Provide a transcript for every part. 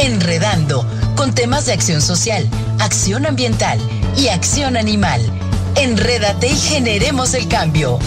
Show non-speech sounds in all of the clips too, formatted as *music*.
Enredando, con temas de acción social, acción ambiental y acción animal. Enrédate y generemos el cambio.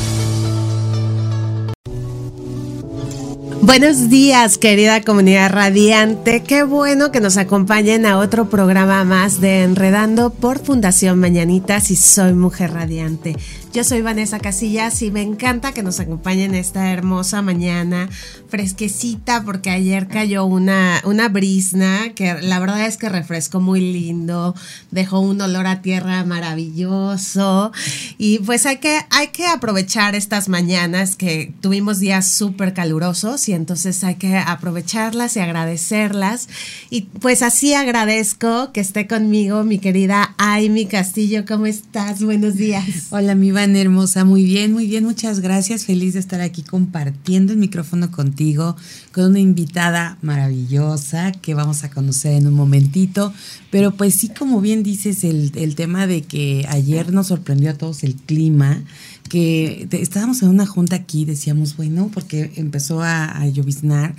Buenos días, querida comunidad radiante. Qué bueno que nos acompañen a otro programa más de Enredando por Fundación Mañanitas y soy Mujer Radiante. Yo soy Vanessa Casillas y me encanta que nos acompañen esta hermosa mañana fresquecita porque ayer cayó una, una brisna que la verdad es que refrescó muy lindo, dejó un olor a tierra maravilloso y pues hay que, hay que aprovechar estas mañanas que tuvimos días súper calurosos y entonces hay que aprovecharlas y agradecerlas y pues así agradezco que esté conmigo mi querida Aimi Castillo, ¿cómo estás? Buenos días. Hola mi hermosa, muy bien, muy bien, muchas gracias. Feliz de estar aquí compartiendo el micrófono contigo con una invitada maravillosa que vamos a conocer en un momentito. Pero pues sí, como bien dices, el, el tema de que ayer nos sorprendió a todos el clima que estábamos en una junta aquí, decíamos, bueno, porque empezó a, a lloviznar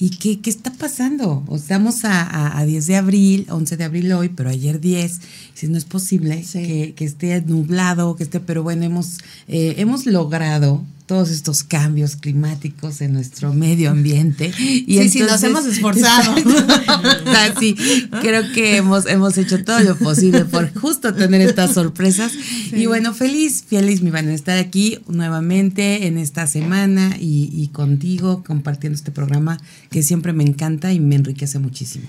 ¿Y qué, qué está pasando? O estamos a, a, 10 de abril, 11 de abril hoy, pero ayer 10. Si no es posible que, que, esté nublado, que esté, pero bueno, hemos, eh, hemos logrado todos estos cambios climáticos en nuestro medio ambiente. Y sí, sí, nos hemos esforzado. *laughs* sí, creo que hemos, hemos hecho todo lo posible por justo tener estas sorpresas. Y bueno, feliz, feliz, mi van a estar aquí nuevamente en esta semana y, y contigo compartiendo este programa que siempre me encanta y me enriquece muchísimo.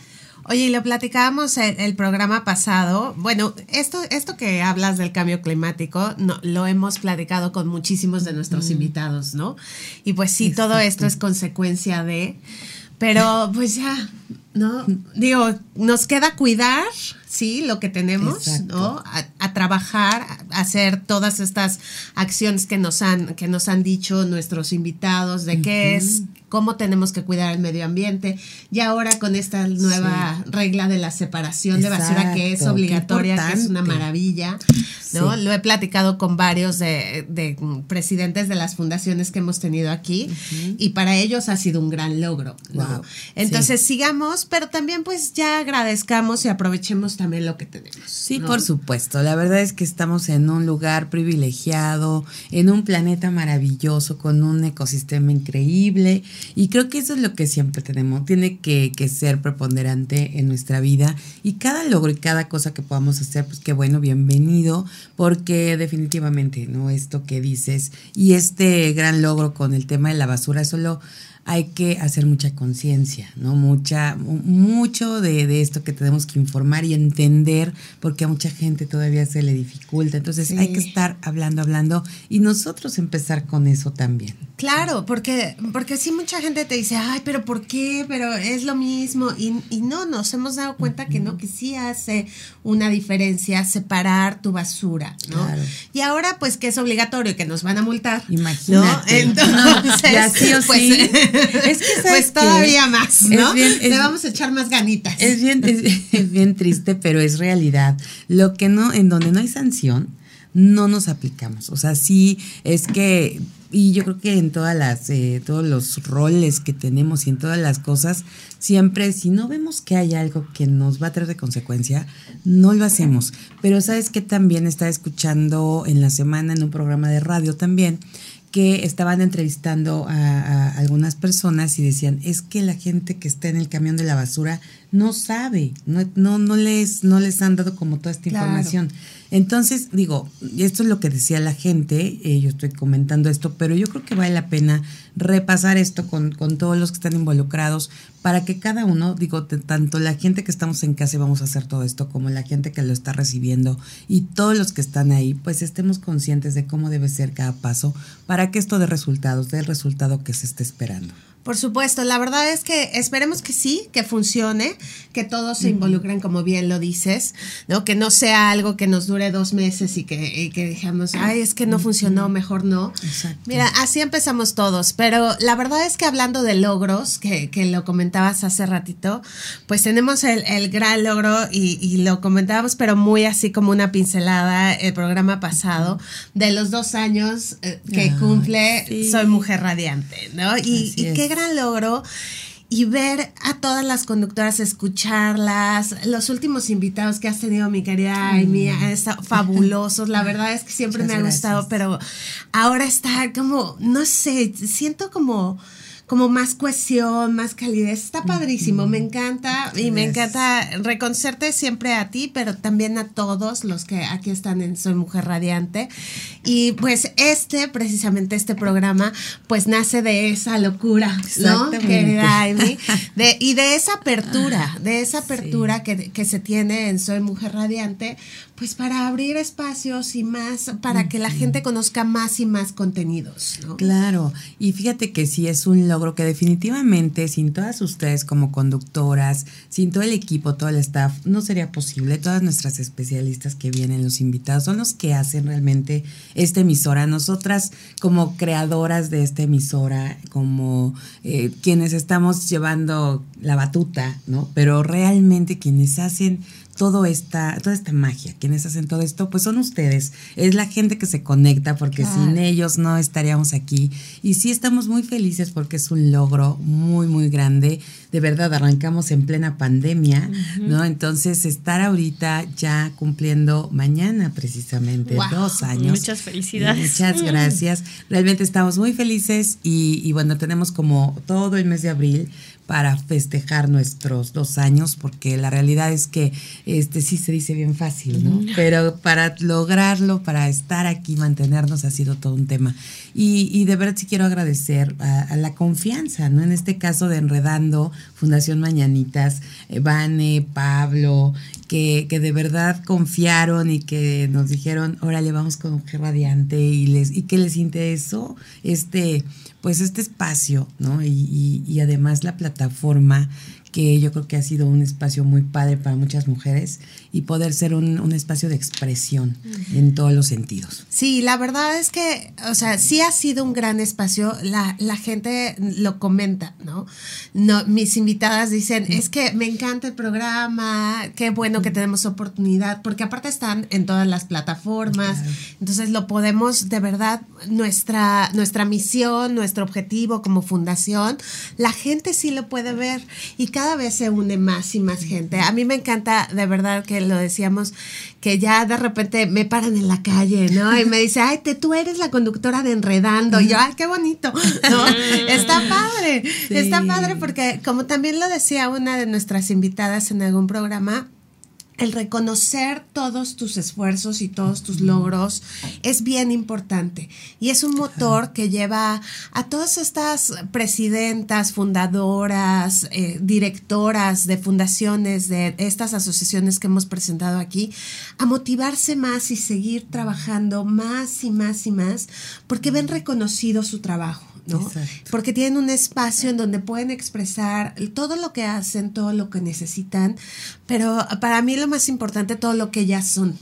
Oye, y lo platicábamos el, el, programa pasado. Bueno, esto, esto que hablas del cambio climático, no, lo hemos platicado con muchísimos de nuestros mm. invitados, ¿no? Y pues sí, Exacto. todo esto es consecuencia de. Pero pues ya, ¿no? Digo, nos queda cuidar, sí, lo que tenemos, Exacto. ¿no? A, a, trabajar, a hacer todas estas acciones que nos han, que nos han dicho nuestros invitados de uh -huh. qué es, cómo tenemos que cuidar el medio ambiente. Y ahora con esta nueva sí. regla de la separación Exacto, de basura que es obligatoria, que es una maravilla, ¿no? Sí. Lo he platicado con varios de, de, presidentes de las fundaciones que hemos tenido aquí uh -huh. y para ellos ha sido un gran logro. Entonces sí. sigamos, pero también pues ya agradezcamos y aprovechemos también lo que tenemos. Sí, ¿no? por supuesto. La verdad es que estamos en un lugar privilegiado, en un planeta maravilloso, con un ecosistema increíble y creo que eso es lo que siempre tenemos, tiene que, que, ser preponderante en nuestra vida y cada logro y cada cosa que podamos hacer, pues qué bueno, bienvenido, porque definitivamente, ¿no? Esto que dices y este gran logro con el tema de la basura, solo hay que hacer mucha conciencia, ¿no? Mucha, mucho de, de, esto que tenemos que informar y entender, porque a mucha gente todavía se le dificulta. Entonces sí. hay que estar hablando, hablando y nosotros empezar con eso también. Claro, porque, porque sí mucha gente te dice, ay, pero ¿por qué? Pero es lo mismo. Y, y no, nos hemos dado cuenta que no, que sí hace una diferencia separar tu basura, ¿no? Claro. Y ahora, pues, que es obligatorio, que nos van a multar. Imagínate. ¿no? Entonces, *laughs* ya sí o pues, sí. Es que *laughs* pues todavía más, ¿no? Bien, es, Le vamos a echar más ganitas. Es bien, es, *laughs* es bien triste, pero es realidad. Lo que no, en donde no hay sanción, no nos aplicamos. O sea, sí es que y yo creo que en todas las eh, todos los roles que tenemos y en todas las cosas siempre si no vemos que hay algo que nos va a traer de consecuencia no lo hacemos pero sabes que también estaba escuchando en la semana en un programa de radio también que estaban entrevistando a, a, algunas personas y decían, es que la gente que está en el camión de la basura no sabe, no, no, no, les, no les han dado como toda esta claro. información. Entonces, digo, esto es lo que decía la gente, eh, yo estoy comentando esto, pero yo creo que vale la pena repasar esto con, con todos los que están involucrados para que cada uno, digo, tanto la gente que estamos en casa y vamos a hacer todo esto, como la gente que lo está recibiendo y todos los que están ahí, pues estemos conscientes de cómo debe ser cada paso para que esto dé resultados, dé el resultado que se esté esperando. Por supuesto, la verdad es que esperemos que sí, que funcione, que todos se involucren, como bien lo dices, ¿no? Que no sea algo que nos dure dos meses y que, y que dijamos, ay, es que no funcionó, mejor no. Exacto. Mira, así empezamos todos, pero la verdad es que hablando de logros, que, que lo comentabas hace ratito, pues tenemos el, el gran logro y, y, lo comentábamos, pero muy así como una pincelada el programa pasado, de los dos años eh, que Ay, cumple sí. Soy Mujer Radiante, ¿no? Y, y qué. Gran logro. Y ver a todas las conductoras, escucharlas, los últimos invitados que has tenido, mi querida Amy, han estado fabulosos. La *laughs* verdad es que siempre Muchas me ha gustado, gracias. pero ahora está como, no sé, siento como como más cohesión, más calidez. Está padrísimo, me encanta y me encanta reconocerte siempre a ti, pero también a todos los que aquí están en Soy Mujer Radiante. Y pues este, precisamente este programa, pues nace de esa locura, ¿no? Querida Amy, de, y de esa apertura, de esa apertura que, que se tiene en Soy Mujer Radiante, pues para abrir espacios y más, para que la gente conozca más y más contenidos, ¿no? Claro, y fíjate que sí es un logro que definitivamente sin todas ustedes como conductoras, sin todo el equipo, todo el staff, no sería posible. Todas nuestras especialistas que vienen, los invitados, son los que hacen realmente esta emisora. Nosotras como creadoras de esta emisora, como eh, quienes estamos llevando la batuta, ¿no? Pero realmente quienes hacen todo esta, toda esta magia, quienes hacen todo esto, pues son ustedes, es la gente que se conecta, porque Claro. sin ellos no estaríamos aquí. Y sí estamos muy felices porque es un logro muy, muy grande. De verdad, arrancamos en plena pandemia, ¿no? Entonces, estar ahorita ya cumpliendo mañana precisamente Wow. dos años. Muchas felicidades. Muchas gracias. Realmente estamos muy felices y, y bueno, tenemos como todo el mes de abril para festejar nuestros dos años, porque la realidad es que este sí se dice bien fácil, ¿no? Pero para lograrlo, para estar aquí, mantenernos, ha sido todo un tema. Y, y de verdad sí quiero agradecer a, a la confianza, ¿no? En este caso de Enredando, Fundación Mañanitas, eh, Vane, Pablo, que, que de verdad confiaron y que nos dijeron, órale, vamos con Mujer Radiante y, les, y que les interesó este, pues este espacio, ¿no? Y, y- y además la plataforma que yo creo que ha sido un espacio muy padre para muchas mujeres y poder ser un, un espacio de expresión en todos los sentidos. Sí, la verdad es que, o sea, sí ha sido un gran espacio. La, la gente lo comenta, ¿no? no mis invitadas dicen, es que me encanta el programa, qué bueno que tenemos oportunidad, porque aparte están en todas las plataformas. Entonces lo podemos, de verdad, nuestra, nuestra misión, nuestro objetivo como fundación, la gente sí lo puede ver y cada vez se une más y más gente. A mí me encanta, de verdad, que lo decíamos, que ya de repente me paran en la calle, ¿no? Y me dice, ay, te, tú eres la conductora de Enredando. Y yo, ay, qué bonito, ¿no? *laughs* Está padre, Sí. está padre porque como también lo decía una de nuestras invitadas en algún programa, el reconocer todos tus esfuerzos y todos tus logros es bien importante y es un motor que lleva a todas estas presidentas, fundadoras, eh, directoras de fundaciones, de estas asociaciones que hemos presentado aquí, a motivarse más y seguir trabajando más y más y más porque ven reconocido su trabajo. ¿No? Exacto. Porque tienen un espacio en donde pueden expresar todo lo que hacen, todo lo que necesitan, pero para mí lo más importante, todo lo que ellas son.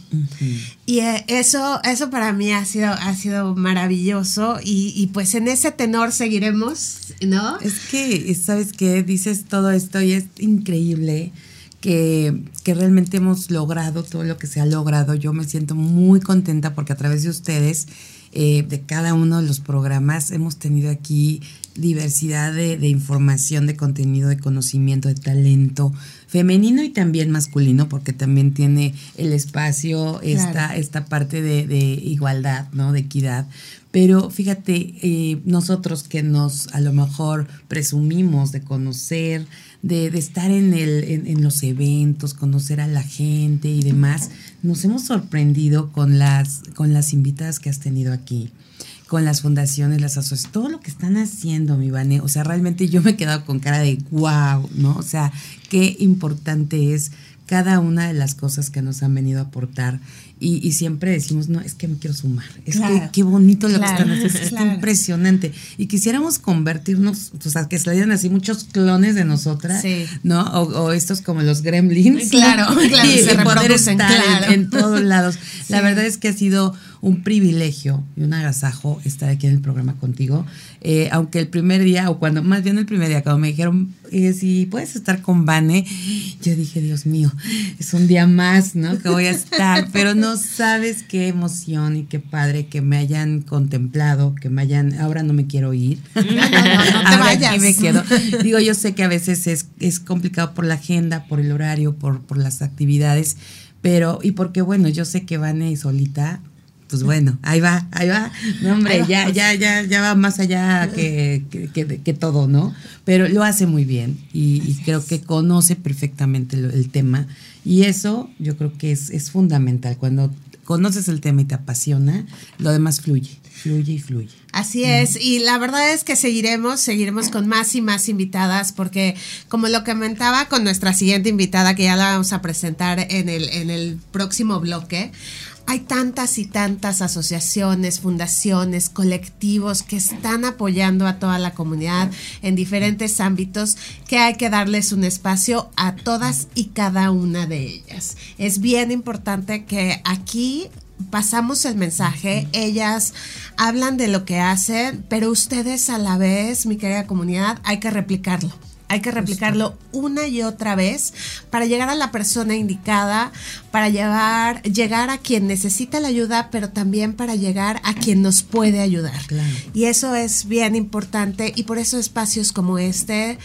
Y eh, eso, eso para mí ha sido, ha sido maravilloso y, y pues en ese tenor seguiremos, ¿no? Es que, ¿sabes qué? Dices todo esto y es increíble que, que realmente hemos logrado todo lo que se ha logrado. Yo me siento muy contenta porque a través de ustedes, eh, de cada uno de los programas, hemos tenido aquí diversidad de, de información, de contenido, de conocimiento, de talento femenino y también masculino, porque también tiene el espacio, esta, Claro. esta parte de, de igualdad, ¿no? De equidad. Pero fíjate, eh, nosotros que nos a lo mejor presumimos de conocer, de, de estar en, el, en, los eventos, conocer a la gente y demás, nos hemos sorprendido con las, con las invitadas que has tenido aquí con las fundaciones, las asociaciones, todo lo que están haciendo, mi Vane. O sea, realmente yo me he quedado con cara de wow, ¿no? O sea, qué importante es cada una de las cosas que nos han venido a aportar y, siempre decimos, no, es que me quiero sumar, es que qué bonito lo que están haciendo, es impresionante. Y quisiéramos convertirnos, o sea, que salieran así muchos clones de nosotras, ¿no? O, estos como los gremlins. Claro, claro, y, se poder estar en, todos lados. La verdad es que ha sido un privilegio y un agasajo estar aquí en el programa contigo. Eh, aunque el primer día, o cuando, más bien el primer día, cuando me dijeron, eh, si puedes estar con Vane, yo dije, Dios mío, es un día más, ¿no? Que voy a estar, *laughs* pero no sabes qué emoción y qué padre que me hayan contemplado, que me hayan, ahora no me quiero ir. *laughs* No, no, no, te vayas. me quedo. *laughs* Digo, yo sé que a veces es, es complicado por la agenda, por el horario, por, por las actividades, pero, y porque bueno, yo sé que Vane solita pues bueno, ahí va, ahí va. No, hombre, ya, ya, ya, ya va más allá que, que, todo, ¿no? Pero lo hace muy bien y, creo que conoce perfectamente el, tema. Y eso yo creo que es, es fundamental. Cuando conoces el tema y te apasiona, lo demás fluye, fluye y fluye. Así es, y la verdad es que seguiremos, seguiremos con más y más invitadas, porque como lo comentaba con nuestra siguiente invitada, que ya la vamos a presentar en el, en el próximo bloque, hay tantas y tantas asociaciones, fundaciones, colectivos que están apoyando a toda la comunidad en diferentes ámbitos que hay que darles un espacio a todas y cada una de ellas. Es bien importante que aquí pasamos el mensaje, ellas hablan de lo que hacen, pero ustedes a la vez, mi querida comunidad, hay que replicarlo. Hay que replicarlo una y otra vez para llegar a la persona indicada, para llevar, llegar a quien necesita la ayuda, pero también para llegar a quien nos puede ayudar. Y eso es bien importante y por eso espacios como este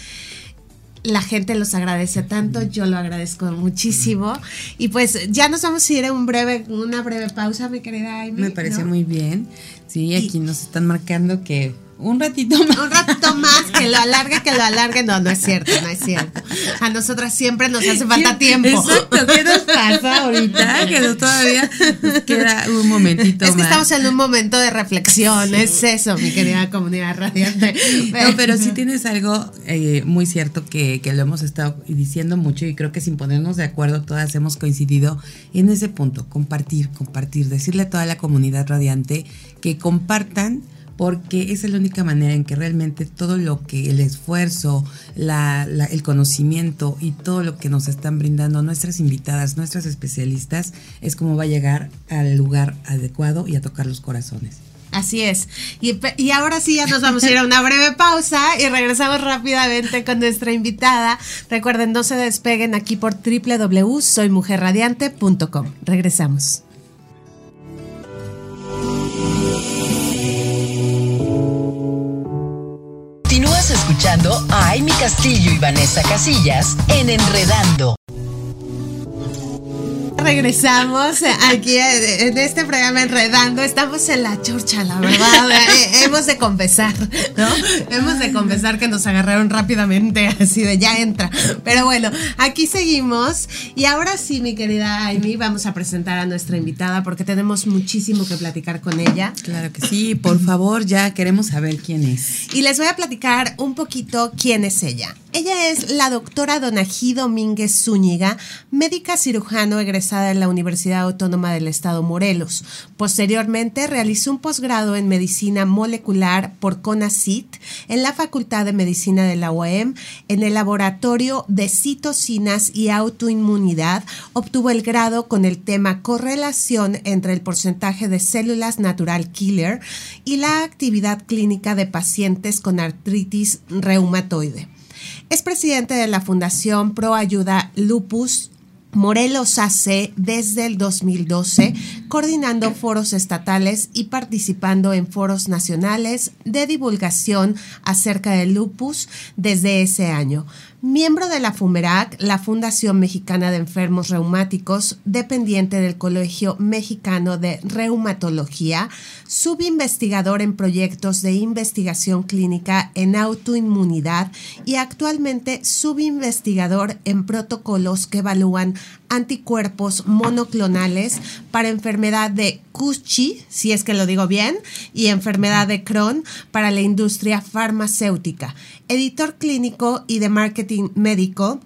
la gente los agradece tanto, yo lo agradezco muchísimo. Y pues ya nos vamos a ir a un breve, una breve pausa, mi querida Amy. Me parece muy bien. Sí, aquí nos están marcando que un ratito más. Un ratito más, que lo alargue, que lo alargue. No, no es cierto, no es cierto. A nosotras siempre nos hace falta tiempo. Exacto, ¿qué nos pasa ahorita? *laughs* Que no todavía *laughs* queda un momentito Es que estamos en un momento de reflexión, es eso, mi querida *laughs* comunidad radiante. No, pero sí tienes algo eh, muy cierto que, que lo hemos estado diciendo mucho y creo que sin ponernos de acuerdo todas hemos coincidido en ese punto, compartir, compartir, decirle a toda la comunidad radiante que compartan porque esa es la única manera en que realmente todo lo que el esfuerzo, el conocimiento y todo lo que nos están brindando nuestras invitadas, nuestras especialistas, es como va a llegar al lugar adecuado y a tocar los corazones. Así es. Y, y, ahora sí ya nos vamos a ir a una breve pausa y regresamos rápidamente con nuestra invitada. Recuerden, no se despeguen aquí por www.soymujerradiante.com. Regresamos. Escuchando a Amy Castillo y Vanessa Casillas en Enredando regresamos aquí en este programa Enredando. Estamos en la chorcha, la verdad. *laughs* Eh, hemos de confesar, ¿no? Hemos de confesar que nos agarraron rápidamente, así de ya entra. Pero bueno, aquí seguimos. Y ahora sí, mi querida Amy, vamos a presentar a nuestra invitada porque tenemos muchísimo que platicar con ella. Claro que sí, por favor, ya queremos saber quién es. Y les voy a platicar un poquito quién es ella. Ella es la doctora Donají Domínguez Zúñiga, médica cirujano egresada en la Universidad Autónoma del Estado Morelos. Posteriormente realizó un posgrado en medicina molecular por CONACIT en la Facultad de Medicina de la UAM en el laboratorio de citocinas y autoinmunidad. Obtuvo el grado con el tema correlación entre el porcentaje de células natural killer y la actividad clínica de pacientes con artritis reumatoide. Es presidente de la Fundación Pro Ayuda Lupus Morelos AC desde el 2012, coordinando foros estatales y participando en foros nacionales de divulgación acerca del lupus desde ese año. Miembro de la FUMERAC, la Fundación Mexicana de Enfermos Reumáticos, dependiente del Colegio Mexicano de Reumatología, subinvestigador en proyectos de investigación clínica en autoinmunidad y actualmente subinvestigador en protocolos que evalúan anticuerpos monoclonales para enfermedad de Cushi, si es que lo digo bien, y enfermedad de Crohn para la industria farmacéutica. Editor clínico y de marketing médico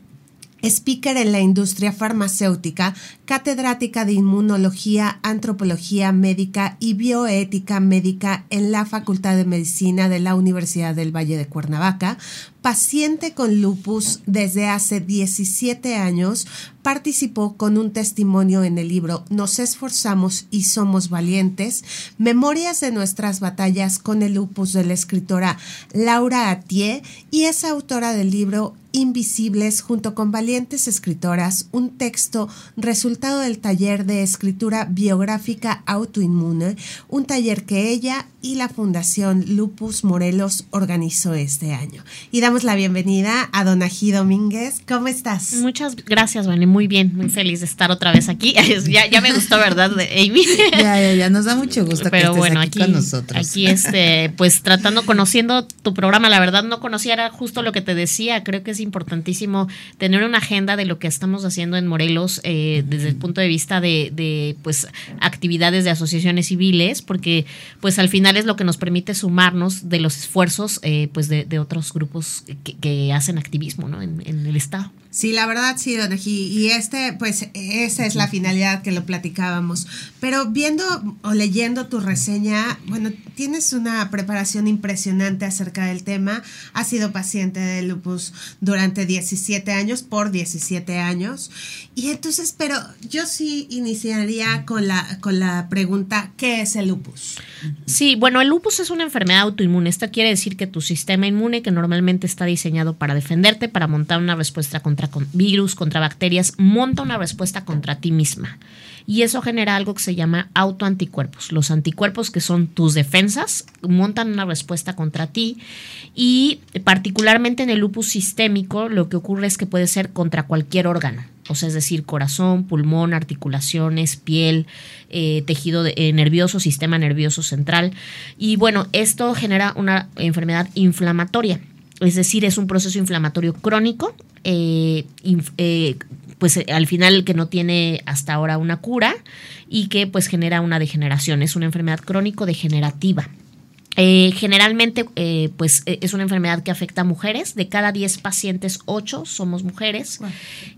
speaker en la industria farmacéutica, catedrática de inmunología, antropología médica y bioética médica en la Facultad de Medicina de la Universidad del Valle de Cuernavaca, paciente con lupus desde hace 17 años, participó con un testimonio en el libro Nos esforzamos y somos valientes, Memorias de nuestras batallas con el lupus de la escritora Laura Atié y es autora del libro Invisibles junto con valientes escritoras, un texto resultado del taller de escritura biográfica autoinmune, un taller que ella y la Fundación Lupus Morelos organizó este año. Y damos la bienvenida a Donají Domínguez. ¿Cómo estás? Muchas gracias, Vane. Muy bien, muy feliz de estar otra vez aquí. *laughs* ya, ya me gustó, ¿verdad, Amy? *laughs* ya, ya, ya, nos da mucho gusto Pero que estés bueno, aquí, con nosotros. Aquí, este, pues tratando, conociendo tu programa, la verdad no conocía, era justo lo que te decía. Creo que es importantísimo tener una agenda de lo que estamos haciendo en Morelos eh, desde el punto de vista de, de, pues, actividades de asociaciones civiles, porque, pues, al final es lo que nos permite sumarnos de los esfuerzos, eh, pues, de, de, otros grupos que, hacen activismo, ¿no? En, en el Estado. Sí, la verdad sí, Don Y este, pues, esa es la finalidad que lo platicábamos. Pero viendo o leyendo tu reseña, bueno, tienes una preparación impresionante acerca del tema. Has sido paciente de lupus durante 17 años, por 17 años. Y entonces, pero yo sí iniciaría con la, con la pregunta, ¿qué es el lupus? Sí, bueno, el lupus es una enfermedad autoinmune. Esto quiere decir que tu sistema inmune, que normalmente está diseñado para defenderte, para montar una respuesta contra virus, contra bacterias, monta una respuesta contra ti misma. Y eso genera algo que se llama autoanticuerpos. Los anticuerpos, que son tus defensas, montan una respuesta contra ti. Y particularmente en el lupus sistémico, lo que ocurre es que puede ser contra cualquier órgano. O sea, es decir, corazón, pulmón, articulaciones, piel, eh, tejido eh, nervioso, sistema nervioso central. Y bueno, esto genera una enfermedad inflamatoria es decir, es un proceso inflamatorio crónico, eh, eh, pues eh, al final que no tiene hasta ahora una cura y que pues genera una degeneración, es una enfermedad crónico-degenerativa. generalmente, pues es una enfermedad que afecta a mujeres. De cada 10 pacientes, 8 somos mujeres.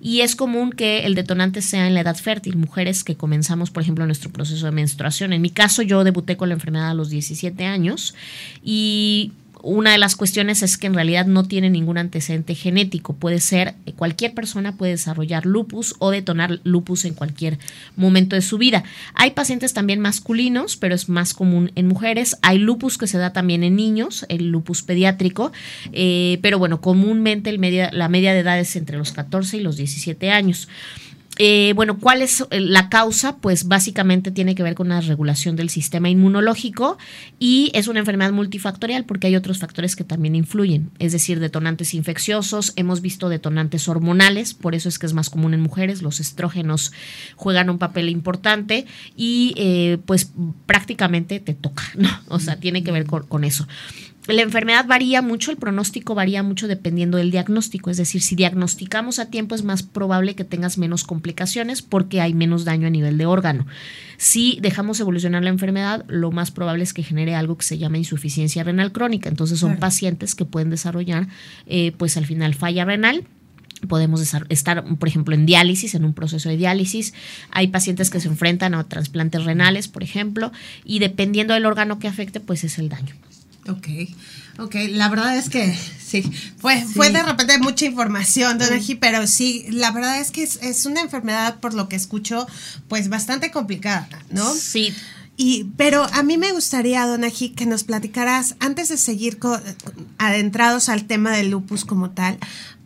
Y es común que el detonante sea en la edad fértil, mujeres que comenzamos, por ejemplo, nuestro proceso de menstruación. En mi caso, yo debuté con la enfermedad a los 17 años y una de las cuestiones es que en realidad no tiene ningún antecedente genético. Puede ser, eh, cualquier persona puede desarrollar lupus o detonar lupus en cualquier momento de su vida. Hay pacientes también masculinos, pero es más común en mujeres. Hay lupus que se da también en niños, el lupus pediátrico, eh, pero bueno, comúnmente la media de edad es entre los 14 y los 17 años. Eh, bueno, ¿cuál es eh, la causa? Pues básicamente tiene que ver con la regulación del sistema inmunológico y es una enfermedad multifactorial porque hay otros factores que también influyen, es decir, detonantes infecciosos, hemos visto detonantes hormonales, por eso es que es más común en mujeres, los estrógenos juegan un papel importante y eh, pues prácticamente te toca, ¿no? O sea, tiene que ver con eso. La enfermedad varía mucho, el pronóstico varía mucho dependiendo del diagnóstico, es decir, si diagnosticamos a tiempo es más probable que tengas menos complicaciones porque hay menos daño a nivel de órgano. Si dejamos evolucionar la enfermedad, lo más probable es que genere algo que se llama insuficiencia renal crónica, entonces son pacientes que pueden desarrollar eh, pues al final falla renal podemos estar, por ejemplo, en diálisis, en un proceso de diálisis. Hay pacientes que se enfrentan a trasplantes renales, por ejemplo, y dependiendo del órgano que afecte, pues es el daño. Ok, ok, la verdad es que sí, fue, fue de repente mucha información, Don pero sí, la verdad es que es, una enfermedad, por lo que escucho, pues bastante complicada, ¿no? Sí. Y, pero a mí me gustaría, Don que nos platicaras, antes de seguir adentrados al tema del lupus como tal,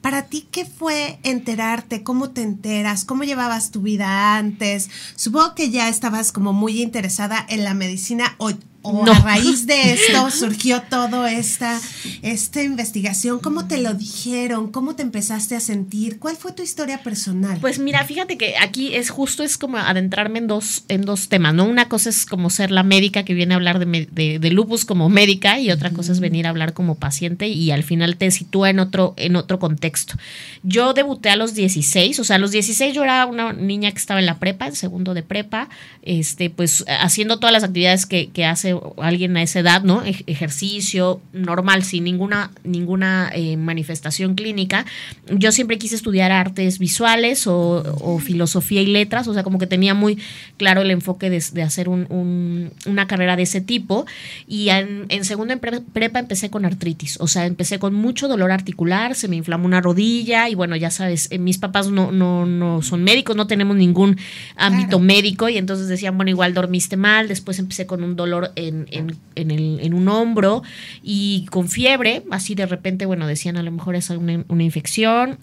para ti, ¿qué fue enterarte? ¿Cómo te enteras? ¿Cómo llevabas tu vida antes? Supongo que ya estabas como muy interesada en la medicina o, o a raíz de esto *laughs* surgió toda esta, esta investigación. ¿Cómo te lo dijeron? ¿Cómo te empezaste a sentir? ¿Cuál fue tu historia personal? Pues mira, fíjate que aquí es justo, es como adentrarme en dos, en dos temas, ¿no? Una cosa es como ser la médica que viene a hablar de, de, lupus como médica y otra cosa es venir a hablar como paciente y al final te sitúa en otro, en otro contexto. Yo debuté a los 16, o sea, a los 16 yo era una niña que estaba en la prepa, en segundo de prepa, este, pues haciendo todas las actividades que, que hace hace alguien a esa edad, ¿no? ejercicio normal, sin ninguna, ninguna eh, manifestación clínica. Yo siempre quise estudiar artes visuales o, filosofía y letras, o sea, como que tenía muy claro el enfoque de, hacer una carrera de ese tipo. Y en, en segundo en prepa empecé con artritis, o sea, empecé con mucho dolor articular, se me inflamó una rodilla y bueno, ya sabes, eh, mis papás no, no, no son médicos, no tenemos ningún ámbito médico y entonces decían, bueno, igual dormiste mal, después empecé con un dolor en, en, en, el, en un hombro y con fiebre, así de repente, bueno, decían a lo mejor es una, una infección,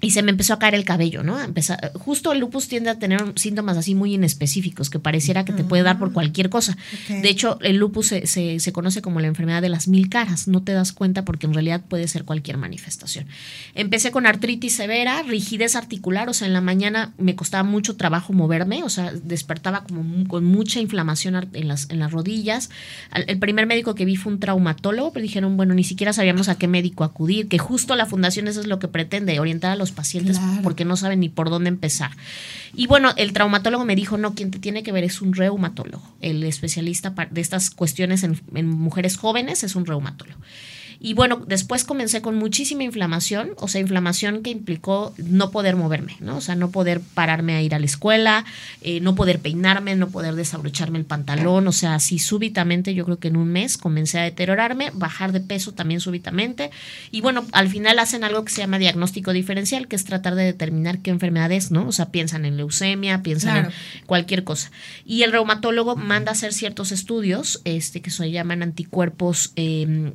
y se me empezó a caer el cabello, ¿no? Empezar, justo el lupus tiende a tener síntomas así muy inespecíficos, que pareciera que te puede dar por ah, cualquier cosa. De hecho, el lupus se, se, conoce como la enfermedad de las mil caras, no te das cuenta porque en realidad puede ser cualquier manifestación. Empecé con artritis severa, rigidez articular, o sea, en la mañana me costaba mucho trabajo moverme, o sea, despertaba como con mucha inflamación en las, en las rodillas. El primer médico que vi fue un traumatólogo, pero dijeron, bueno, ni siquiera sabíamos a qué médico acudir, que justo la fundación eso es lo que pretende, orientar a los pacientes porque no saben ni por dónde empezar. Y bueno, el traumatólogo me dijo, no, quien te tiene que ver es un reumatólogo. El especialista de estas cuestiones en, en mujeres jóvenes es un reumatólogo. Y bueno, después comencé con muchísima inflamación, o sea, inflamación que implicó no poder moverme, ¿no? O sea, no poder pararme a ir a la escuela, eh, no poder peinarme, no poder desabrocharme el pantalón, o sea, así súbitamente, yo creo que en un mes comencé a deteriorarme, bajar de peso también súbitamente. Y bueno, al final hacen algo que se llama diagnóstico diferencial, que es tratar de determinar qué enfermedad es, ¿no? O sea, piensan en leucemia, piensan en cualquier cosa. Y el reumatólogo manda a hacer ciertos estudios, este, que se llaman anticuerpos eh,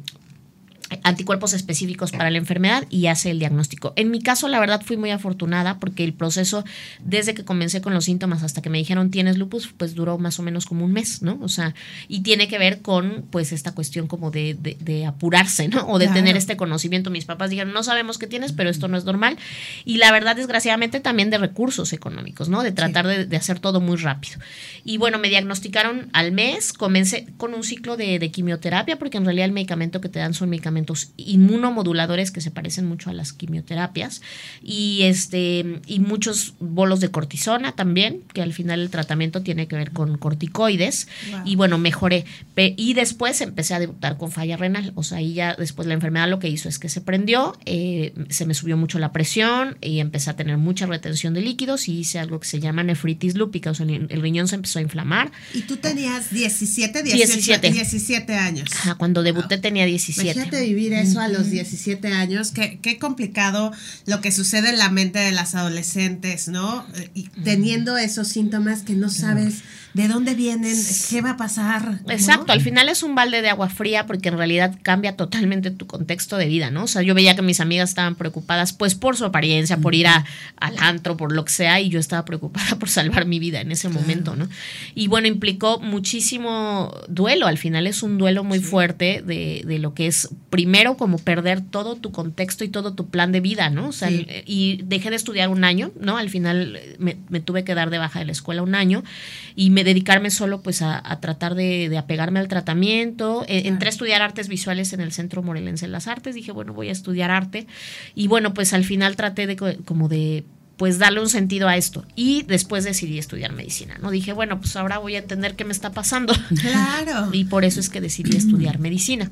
anticuerpos específicos para la enfermedad y hace el diagnóstico. En mi caso, la verdad, fui muy afortunada porque el proceso, desde que comencé con los síntomas hasta que me dijeron tienes lupus, pues duró más o menos como un mes, ¿no? O sea, y tiene que ver con, pues, esta cuestión como de, de, apurarse, ¿no? O de tener este conocimiento. Mis papás dijeron, no sabemos qué tienes, pero esto no es normal. Y la verdad, desgraciadamente, también de recursos económicos, ¿no? De tratar de, de, hacer todo muy rápido. Y bueno, me diagnosticaron al mes, comencé con un ciclo de, de quimioterapia, porque en realidad el medicamento que te dan son medicamentos inmunomoduladores que se parecen mucho a las quimioterapias y este y muchos bolos de cortisona también, que al final el tratamiento tiene que ver con corticoides. Y bueno, mejoré. Y después empecé a debutar con falla renal, o sea, ahí ya después la enfermedad lo que hizo es que se prendió, eh, se me subió mucho la presión y empecé a tener mucha retención de líquidos y hice algo que se llama nefritis lúpica, o sea, el, riñón se empezó a inflamar. Y tú tenías 17, 17. 17 años. cuando debuté tenía 17 vivir eso a los 17 años, qué, qué complicado lo que sucede en la mente de las adolescentes, ¿no? Y teniendo esos síntomas que no sabes de dónde vienen, qué va a pasar. Exacto, al final es un balde de agua fría porque en realidad cambia totalmente tu contexto de vida, ¿no? O sea, yo veía que mis amigas estaban preocupadas pues por su apariencia, por ir a, al antro, por lo que sea, y yo estaba preocupada *laughs* por salvar mi vida en ese momento, ¿no? Y bueno, implicó muchísimo duelo, al final es un duelo muy fuerte de, de, lo que es primero como perder todo tu contexto y todo tu plan de vida, ¿no? O sea, y dejé de estudiar un año, ¿no? Al final me, me tuve que dar de baja de la escuela un año y me dedicarme solo pues a, tratar de, apegarme al tratamiento. E, entré a estudiar artes visuales en el Centro Morelense de las Artes, dije, bueno, voy a estudiar arte y bueno, pues al final traté de como de pues darle un sentido a esto. Y después decidí estudiar medicina, ¿no? Dije, bueno, pues ahora voy a entender qué me está pasando. *laughs* Claro. y por eso es que decidí estudiar medicina.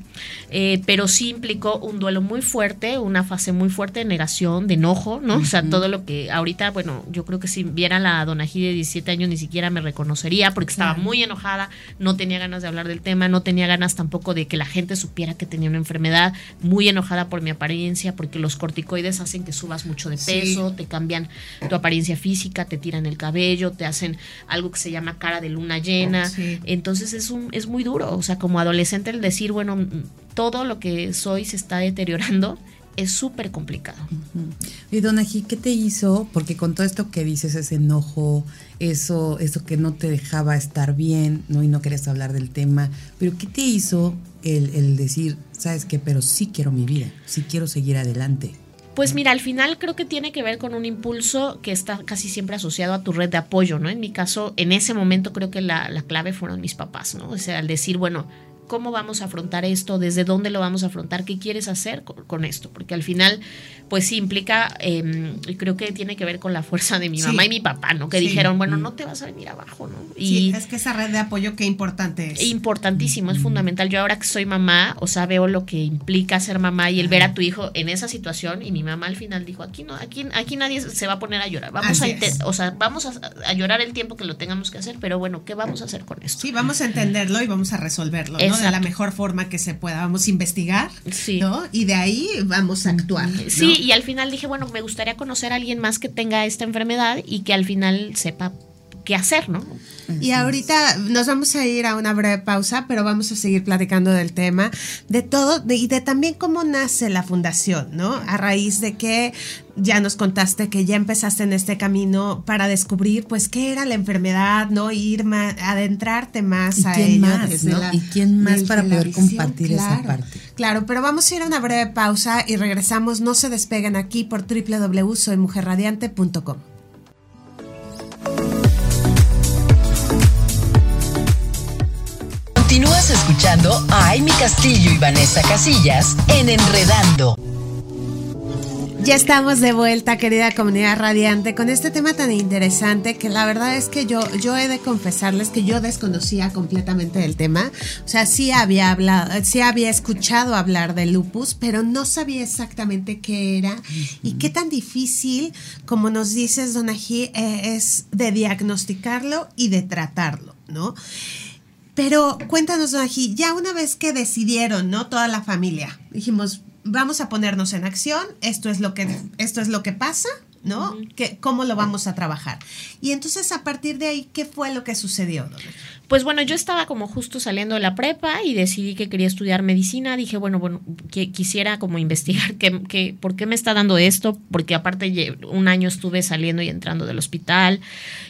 Eh, pero sí implicó un duelo muy fuerte, una fase muy fuerte de negación, de enojo, ¿no? O sea, todo lo que ahorita, bueno, yo creo que si viera la Donají de 17 años ni siquiera me reconocería porque estaba muy enojada, no tenía ganas de hablar del tema, no tenía ganas tampoco de que la gente supiera que tenía una enfermedad, muy enojada por mi apariencia, porque los corticoides hacen que subas mucho de peso, te cambian tu apariencia física, te tiran el cabello, te hacen algo que se llama cara de luna llena. Entonces es, un, es muy duro, o sea, como adolescente el decir, bueno, todo lo que soy se está deteriorando es súper complicado. Y Donají, ¿qué te hizo? Porque con todo esto que dices, ese enojo, eso, eso que no te dejaba estar bien, ¿no? Y no querías hablar del tema, pero ¿qué te hizo el, el decir, sabes qué, pero sí quiero mi vida, sí quiero seguir adelante? Pues mira, al final creo que tiene que ver con un impulso que está casi siempre asociado a tu red de apoyo, ¿no? En mi caso, en ese momento creo que la, clave fueron mis papás, ¿no? O sea, al decir, bueno, cómo vamos a afrontar esto, desde dónde lo vamos a afrontar, qué quieres hacer con, esto, porque al final, pues sí implica, eh, creo que tiene que ver con la fuerza de mi mamá y mi papá, ¿no? Que dijeron, bueno, no te vas a venir abajo, ¿no? Y sí, es que esa red de apoyo, qué importante es. Importantísimo, es fundamental. Yo ahora que soy mamá, o sea, veo lo que implica ser mamá y el ver a tu hijo en esa situación, y mi mamá al final dijo, aquí no, aquí, aquí nadie se va a poner a llorar, vamos a, o sea, vamos a, llorar el tiempo que lo tengamos que hacer, pero bueno, ¿qué vamos a hacer con esto? Sí, vamos a entenderlo y vamos a resolverlo, ¿no? De la mejor forma que se pueda. Vamos a investigar, ¿no? Y de ahí vamos a actuar. Sí, y al final dije, bueno, me gustaría conocer a alguien más que tenga esta enfermedad y que al final sepa qué hacer, ¿no? Y ahorita nos vamos a ir a una breve pausa, pero vamos a seguir platicando del tema, de todo y de también cómo nace la fundación, ¿no? A raíz de que ya nos contaste que ya empezaste en este camino para descubrir, pues, qué era la enfermedad, ¿no? Ir más, adentrarte más a quién Más, ¿no? Y quién más para poder compartir esa parte. Claro, pero vamos a ir a una breve pausa y regresamos. No se despeguen aquí por www.soymujerradiante.com. Escuchando a Amy Castillo y Vanessa Casillas en Enredando. Ya estamos de vuelta, querida comunidad radiante, con este tema tan interesante que la verdad es que yo, yo he de confesarles que yo desconocía completamente del tema. O sea, sí había hablado, sí había escuchado hablar de lupus, pero no sabía exactamente qué era y qué tan difícil, como nos dices, Donají, eh, es de diagnosticarlo y de tratarlo, ¿no? Pero cuéntanos, aquí, ya una vez que decidieron, ¿no? Toda la familia, dijimos, vamos a ponernos en acción, esto es lo que, esto es lo que pasa, ¿no? ¿Cómo lo vamos a trabajar? Y entonces, a partir de ahí, ¿qué fue lo que sucedió? Pues bueno, yo estaba como justo saliendo de la prepa y decidí que quería estudiar medicina. Dije, bueno, bueno, que quisiera como investigar *laughs* qué, por qué me está dando esto, porque aparte un año estuve saliendo y entrando del hospital.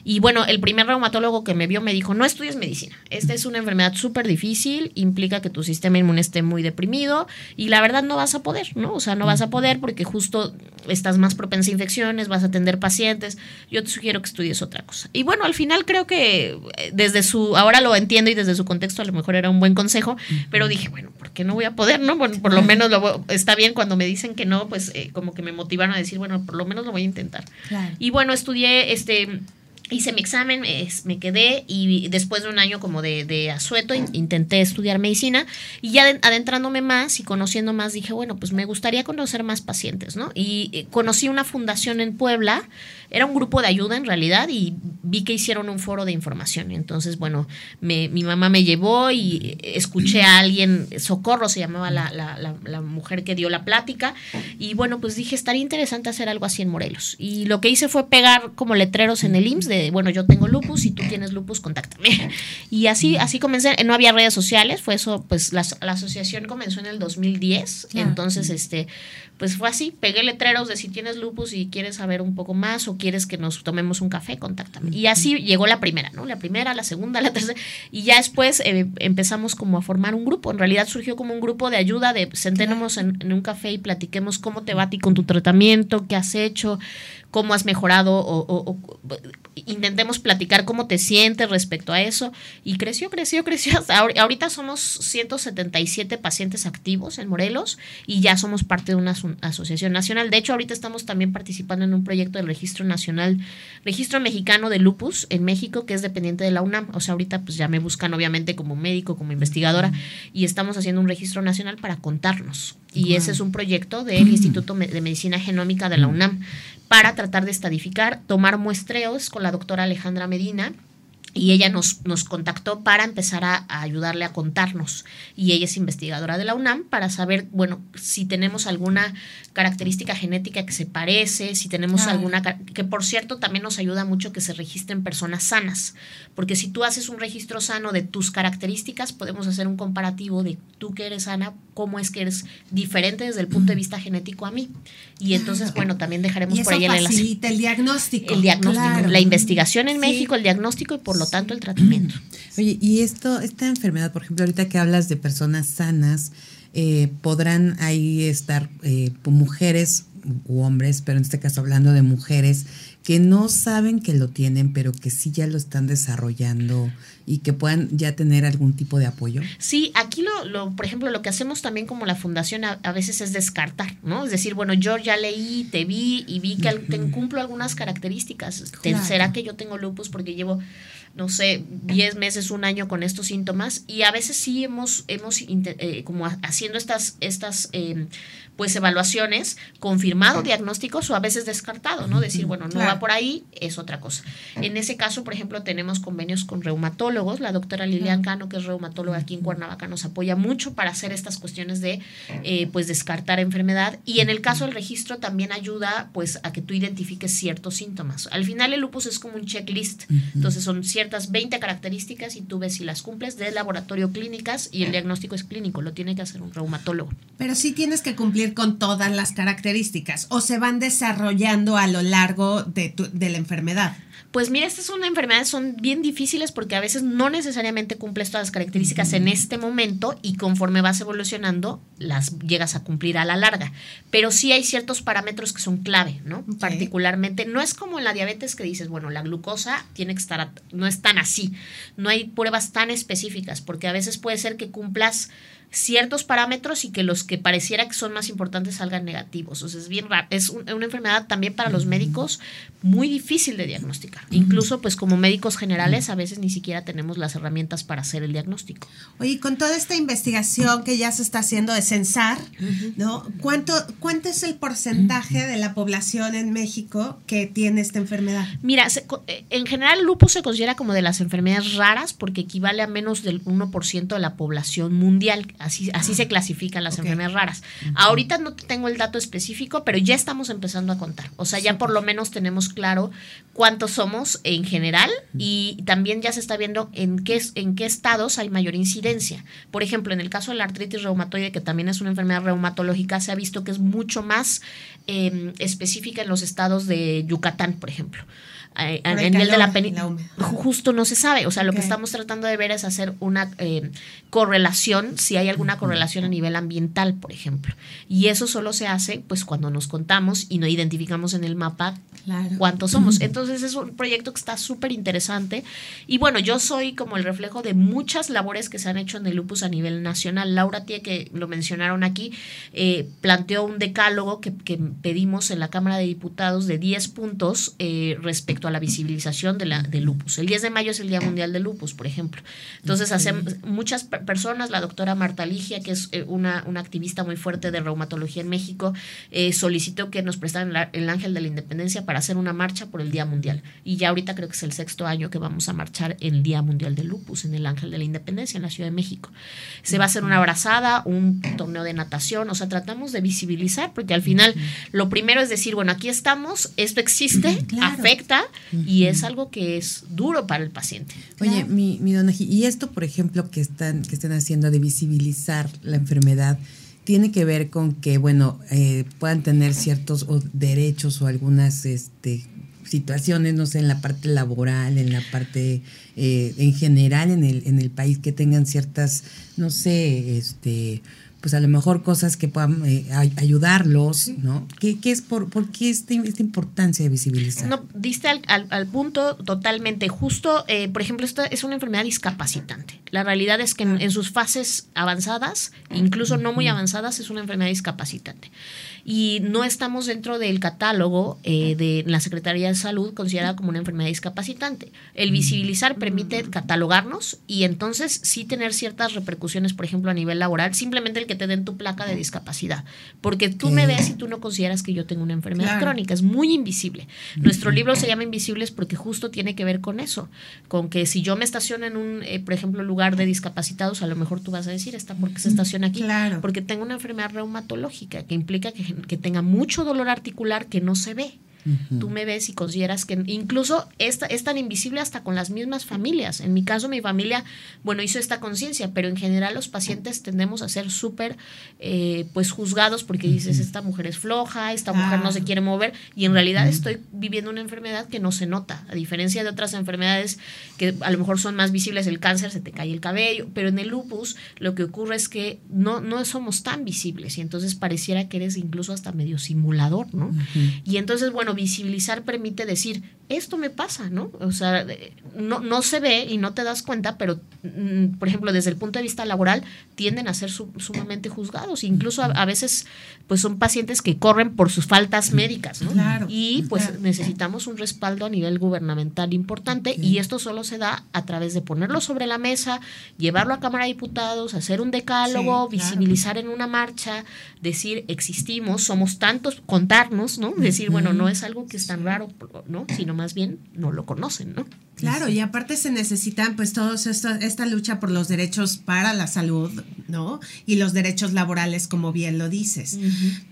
Y bueno, el primer reumatólogo que me vio me dijo, no estudies medicina. Esta es una enfermedad súper difícil, implica que tu sistema inmune esté muy deprimido y la verdad no vas a poder, ¿no? O sea, no vas a poder porque justo estás más propensa a infecciones, vas a atender pacientes. Yo te sugiero que estudies otra cosa. Y bueno, al final creo que eh, desde su ahora lo entiendo y desde su contexto a lo mejor era un buen consejo, pero dije, bueno, ¿por qué no voy a poder, no? Bueno, por lo menos lo está bien cuando me dicen que no, pues eh, como que me motivaron a decir, bueno, por lo menos lo voy a intentar. Y bueno, estudié este hice mi examen, me quedé y después de un año como de, de asueto intenté estudiar medicina y ya adentrándome más y conociendo más dije, bueno, pues me gustaría conocer más pacientes, ¿no? Y eh, conocí una fundación en Puebla, era un grupo de ayuda en realidad y vi que hicieron un foro de información. Entonces, bueno, mi mamá me llevó y escuché a alguien, Socorro se llamaba la, la, la mujer que dio la plática y bueno, pues dije, estaría interesante hacer algo así en Morelos. Y lo que hice fue pegar como letreros en el IMSS bueno, yo tengo lupus y tú tienes lupus, contáctame. *laughs* Y así, así comencé, no había redes sociales, fue eso, pues la, asociación comenzó en el 2010, entonces, este, pues fue así, pegué letreros de si tienes lupus y quieres saber un poco más o quieres que nos tomemos un café, contáctame. Y así llegó la primera, ¿no? La primera, la segunda, la tercera, y ya después eh, empezamos como a formar un grupo, en realidad surgió como un grupo de ayuda, de sentémonos en, en un café y platiquemos cómo te va a ti con tu tratamiento, qué has hecho, cómo has mejorado o, intentemos platicar cómo te sientes respecto a eso. Y creció, creció, creció. ahorita somos 177 pacientes activos en Morelos y ya somos parte de una asociación nacional. De hecho, ahorita estamos también participando en un proyecto del Registro Nacional, Registro Mexicano de Lupus en México, que es dependiente de la UNAM. O sea, ahorita pues ya me buscan obviamente como médico, como investigadora, y estamos haciendo un registro nacional para contarnos. Y ese es un proyecto del Instituto de Medicina Genómica de la UNAM para tratar de estadificar, tomar muestreos con la doctora Alejandra Medina y ella nos, nos contactó para empezar a, ayudarle a contarnos. Y ella es investigadora de la UNAM para saber, bueno, si tenemos alguna característica genética que se parece, si tenemos alguna, que por cierto también nos ayuda mucho que se registren personas sanas, porque si tú haces un registro sano de tus características, podemos hacer un comparativo de tú que eres sana, cómo es que eres diferente desde el punto de vista genético a mí. Y entonces, bueno, también dejaremos por ahí el enlace. el diagnóstico. El diagnóstico, la investigación en México, el diagnóstico y por lo tanto el tratamiento. *clears throat* Oye, y esto, esta enfermedad, por ejemplo, ahorita que hablas de personas sanas, eh, podrán ahí estar eh, mujeres u hombres, pero en este caso hablando de mujeres que no saben que lo tienen, pero que sí ya lo están desarrollando y que puedan ya tener algún tipo de apoyo? Sí, aquí lo, lo por ejemplo, lo que hacemos también como la fundación a, veces es descartar, ¿no? Es decir, bueno, yo ya leí, te vi y vi que cumplo algunas características. ¿Será que yo tengo lupus porque llevo no sé, 10 meses, un año con estos síntomas y a veces sí hemos, hemos eh, como haciendo estas, estas eh, pues evaluaciones, confirmado diagnósticos o a veces descartado, ¿no? Decir, bueno, no va por ahí, es otra cosa. En ese caso, por ejemplo, tenemos convenios con reumatólogos. La doctora Lilian Cano, que es reumatóloga aquí en Cuernavaca, nos apoya mucho para hacer estas cuestiones de, eh, pues, descartar enfermedad. Y en el caso del registro también ayuda, pues, a que tú identifiques ciertos síntomas. Al final el lupus es como un checklist. Entonces son ciertas 20 características y tú ves si las cumples de laboratorio clínicas y el diagnóstico es clínico. Lo tiene que hacer un reumatólogo. Pero sí tienes que cumplir con todas las características o se van desarrollando a lo largo de, de la enfermedad? Pues mira, estas son enfermedades, son bien difíciles porque a veces no necesariamente cumples todas las características en este momento y conforme vas evolucionando las llegas a cumplir a la larga. Pero sí hay ciertos parámetros que son clave, ¿no? Particularmente, no es como en la diabetes que dices, bueno, la glucosa tiene que estar, no es tan así. No hay pruebas tan específicas porque a veces puede ser que cumplas ciertos parámetros y que los que pareciera que son más importantes salgan negativos. O sea, es bien raro. Es una enfermedad también para los médicos muy difícil de diagnosticar. Incluso, pues como médicos generales, a veces ni siquiera tenemos las herramientas para hacer el diagnóstico. Oye, con toda esta investigación que ya se está haciendo de censar, ¿no? ¿Cuánto, ¿Cuánto es el porcentaje de la población en México que tiene esta enfermedad? Mira, eh, en general el lupus se considera como de las enfermedades raras porque equivale a menos del 1% de la población mundial Así, así se clasifican las enfermedades raras. Ahorita no tengo el dato específico, pero ya estamos empezando a contar. O sea, ya por lo menos tenemos claro cuántos somos en general y también ya se está viendo en qué, en qué estados hay mayor incidencia. Por ejemplo, en el caso de la artritis reumatoide, que también es una enfermedad reumatológica, se ha visto que es mucho más em, específica en los estados de Yucatán, por ejemplo en el de la península justo no se sabe. O sea, lo que estamos tratando de ver es hacer una eh, correlación, si hay alguna correlación a nivel ambiental, por ejemplo. Y eso solo se hace pues cuando nos contamos y no identificamos en el mapa cuántos somos. Entonces es un proyecto que está súper interesante. Y bueno, yo soy como el reflejo de muchas labores que se han hecho en el lupus a nivel nacional. Laura Tie, que lo mencionaron aquí, eh, planteó un decálogo que, pedimos en la Cámara de Diputados de 10 puntos eh, a la visibilización de la, del lupus. El 10 de mayo es el Día Mundial del Lupus, por ejemplo. Entonces, hacemos, muchas personas, la doctora Marta Ligia, que es eh, una, una activista muy fuerte de reumatología en México, eh, solicitó que nos prestaran el Ángel de la Independencia para hacer una marcha por el Día Mundial. Y ya ahorita creo que es el sexto año que vamos a marchar el Día Mundial del Lupus, en el Ángel de la Independencia, en la Ciudad de México. Se va a hacer una abrazada, un torneo de natación, o sea, tratamos de visibilizar, porque al final lo primero es decir, bueno, aquí estamos, esto existe, afecta, y es algo que es duro para el paciente. Oye, mi, mi dona y esto, por ejemplo, que están, que están haciendo de visibilizar la enfermedad, tiene que ver con que, bueno, eh, puedan tener ciertos derechos o algunas este, situaciones, no sé, en la parte laboral, en la parte eh, en general en el, en el país, que tengan ciertas, no sé, este pues a lo mejor cosas que puedan eh, ayudarlos, ¿no? ¿Qué, es por, por qué esta, esta importancia de visibilizar? No, diste al, al, punto totalmente. Justo, eh, por ejemplo, esta es una enfermedad discapacitante. La realidad es que en, sus fases avanzadas, incluso no muy avanzadas, es una enfermedad discapacitante y no estamos dentro del catálogo eh, de la Secretaría de Salud considerada como una enfermedad discapacitante. El visibilizar permite catalogarnos y entonces sí tener ciertas repercusiones, por ejemplo, a nivel laboral, simplemente el que te den tu placa de discapacidad, porque tú me ves y tú no consideras que yo tengo una enfermedad crónica, es muy invisible. Nuestro libro se llama Invisibles porque justo tiene que ver con eso, con que si yo me estaciono en un, eh, por ejemplo, lugar de discapacitados, a lo mejor tú vas a decir, está porque se estaciona aquí, porque tengo una enfermedad reumatológica que implica que que tenga mucho dolor articular que no se ve. Tú me ves y consideras que incluso es, es tan invisible hasta con las mismas familias. En mi caso, mi familia, bueno, hizo esta conciencia, pero en general los pacientes tendemos a ser súper, eh, pues, juzgados porque dices, esta mujer es floja, esta mujer no se quiere mover, y en realidad estoy viviendo una enfermedad que no se nota, a diferencia de otras enfermedades que a lo mejor son más visibles, el cáncer, se te cae el cabello, pero en el lupus lo que ocurre es que no, no somos tan visibles y entonces pareciera que eres incluso hasta medio simulador, ¿no? Y entonces, bueno, visibilizar permite decir, esto me pasa, ¿no? O sea, no, no se ve y no te das cuenta, pero, mm, por ejemplo, desde el punto de vista laboral, tienden a ser sumamente juzgados. Incluso a, veces, pues son pacientes que corren por sus faltas médicas, ¿no? y pues necesitamos un respaldo a nivel gubernamental importante y esto solo se da a través de ponerlo sobre la mesa, llevarlo a Cámara de Diputados, hacer un decálogo, visibilizar en una marcha, decir, existimos, somos tantos, contarnos, ¿no? Decir, bueno, no es algo que es tan raro, ¿no? Sino más bien no lo conocen, ¿no? Claro, y aparte se necesitan pues todos esta, esta lucha por los derechos para la salud, ¿no? Y los derechos laborales, como bien lo dices.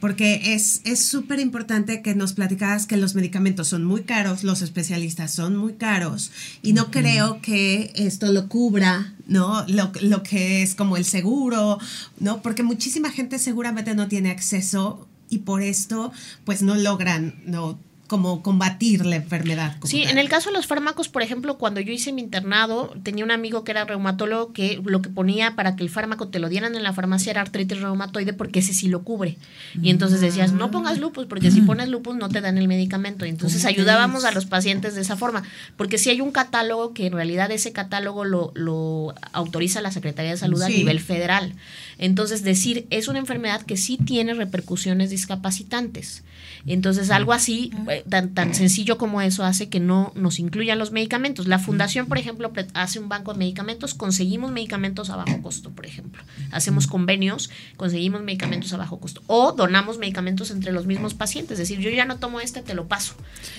Porque es súper importante que nos platicabas que los medicamentos son muy caros, los especialistas son muy caros, y no creo que esto lo cubra, ¿no? Lo, lo que es como el seguro, ¿no? Porque muchísima gente seguramente no tiene acceso y por esto pues no logran, ¿no? Como combatir la enfermedad. Sí, en el caso de los fármacos, por ejemplo, cuando yo hice mi internado, tenía un amigo que era reumatólogo que lo que ponía para que el fármaco te lo dieran en la farmacia era artritis reumatoide porque ese sí lo cubre. Y entonces decías, no pongas lupus porque si *clears throat* pones lupus no te dan el medicamento. Y entonces ayudábamos a los pacientes de esa forma. Porque si hay un catálogo que en realidad ese catálogo lo, lo autoriza la Secretaría de Salud a nivel federal. Entonces decir, es una enfermedad que sí tiene repercusiones discapacitantes. Entonces, algo así, eh, tan, tan sencillo como eso, hace que no nos incluyan los medicamentos. La fundación, por ejemplo, hace un banco de medicamentos, conseguimos medicamentos a bajo costo, por ejemplo. Hacemos convenios, conseguimos medicamentos a bajo costo. O donamos medicamentos entre los mismos pacientes. Es decir, yo ya no tomo este, te lo paso.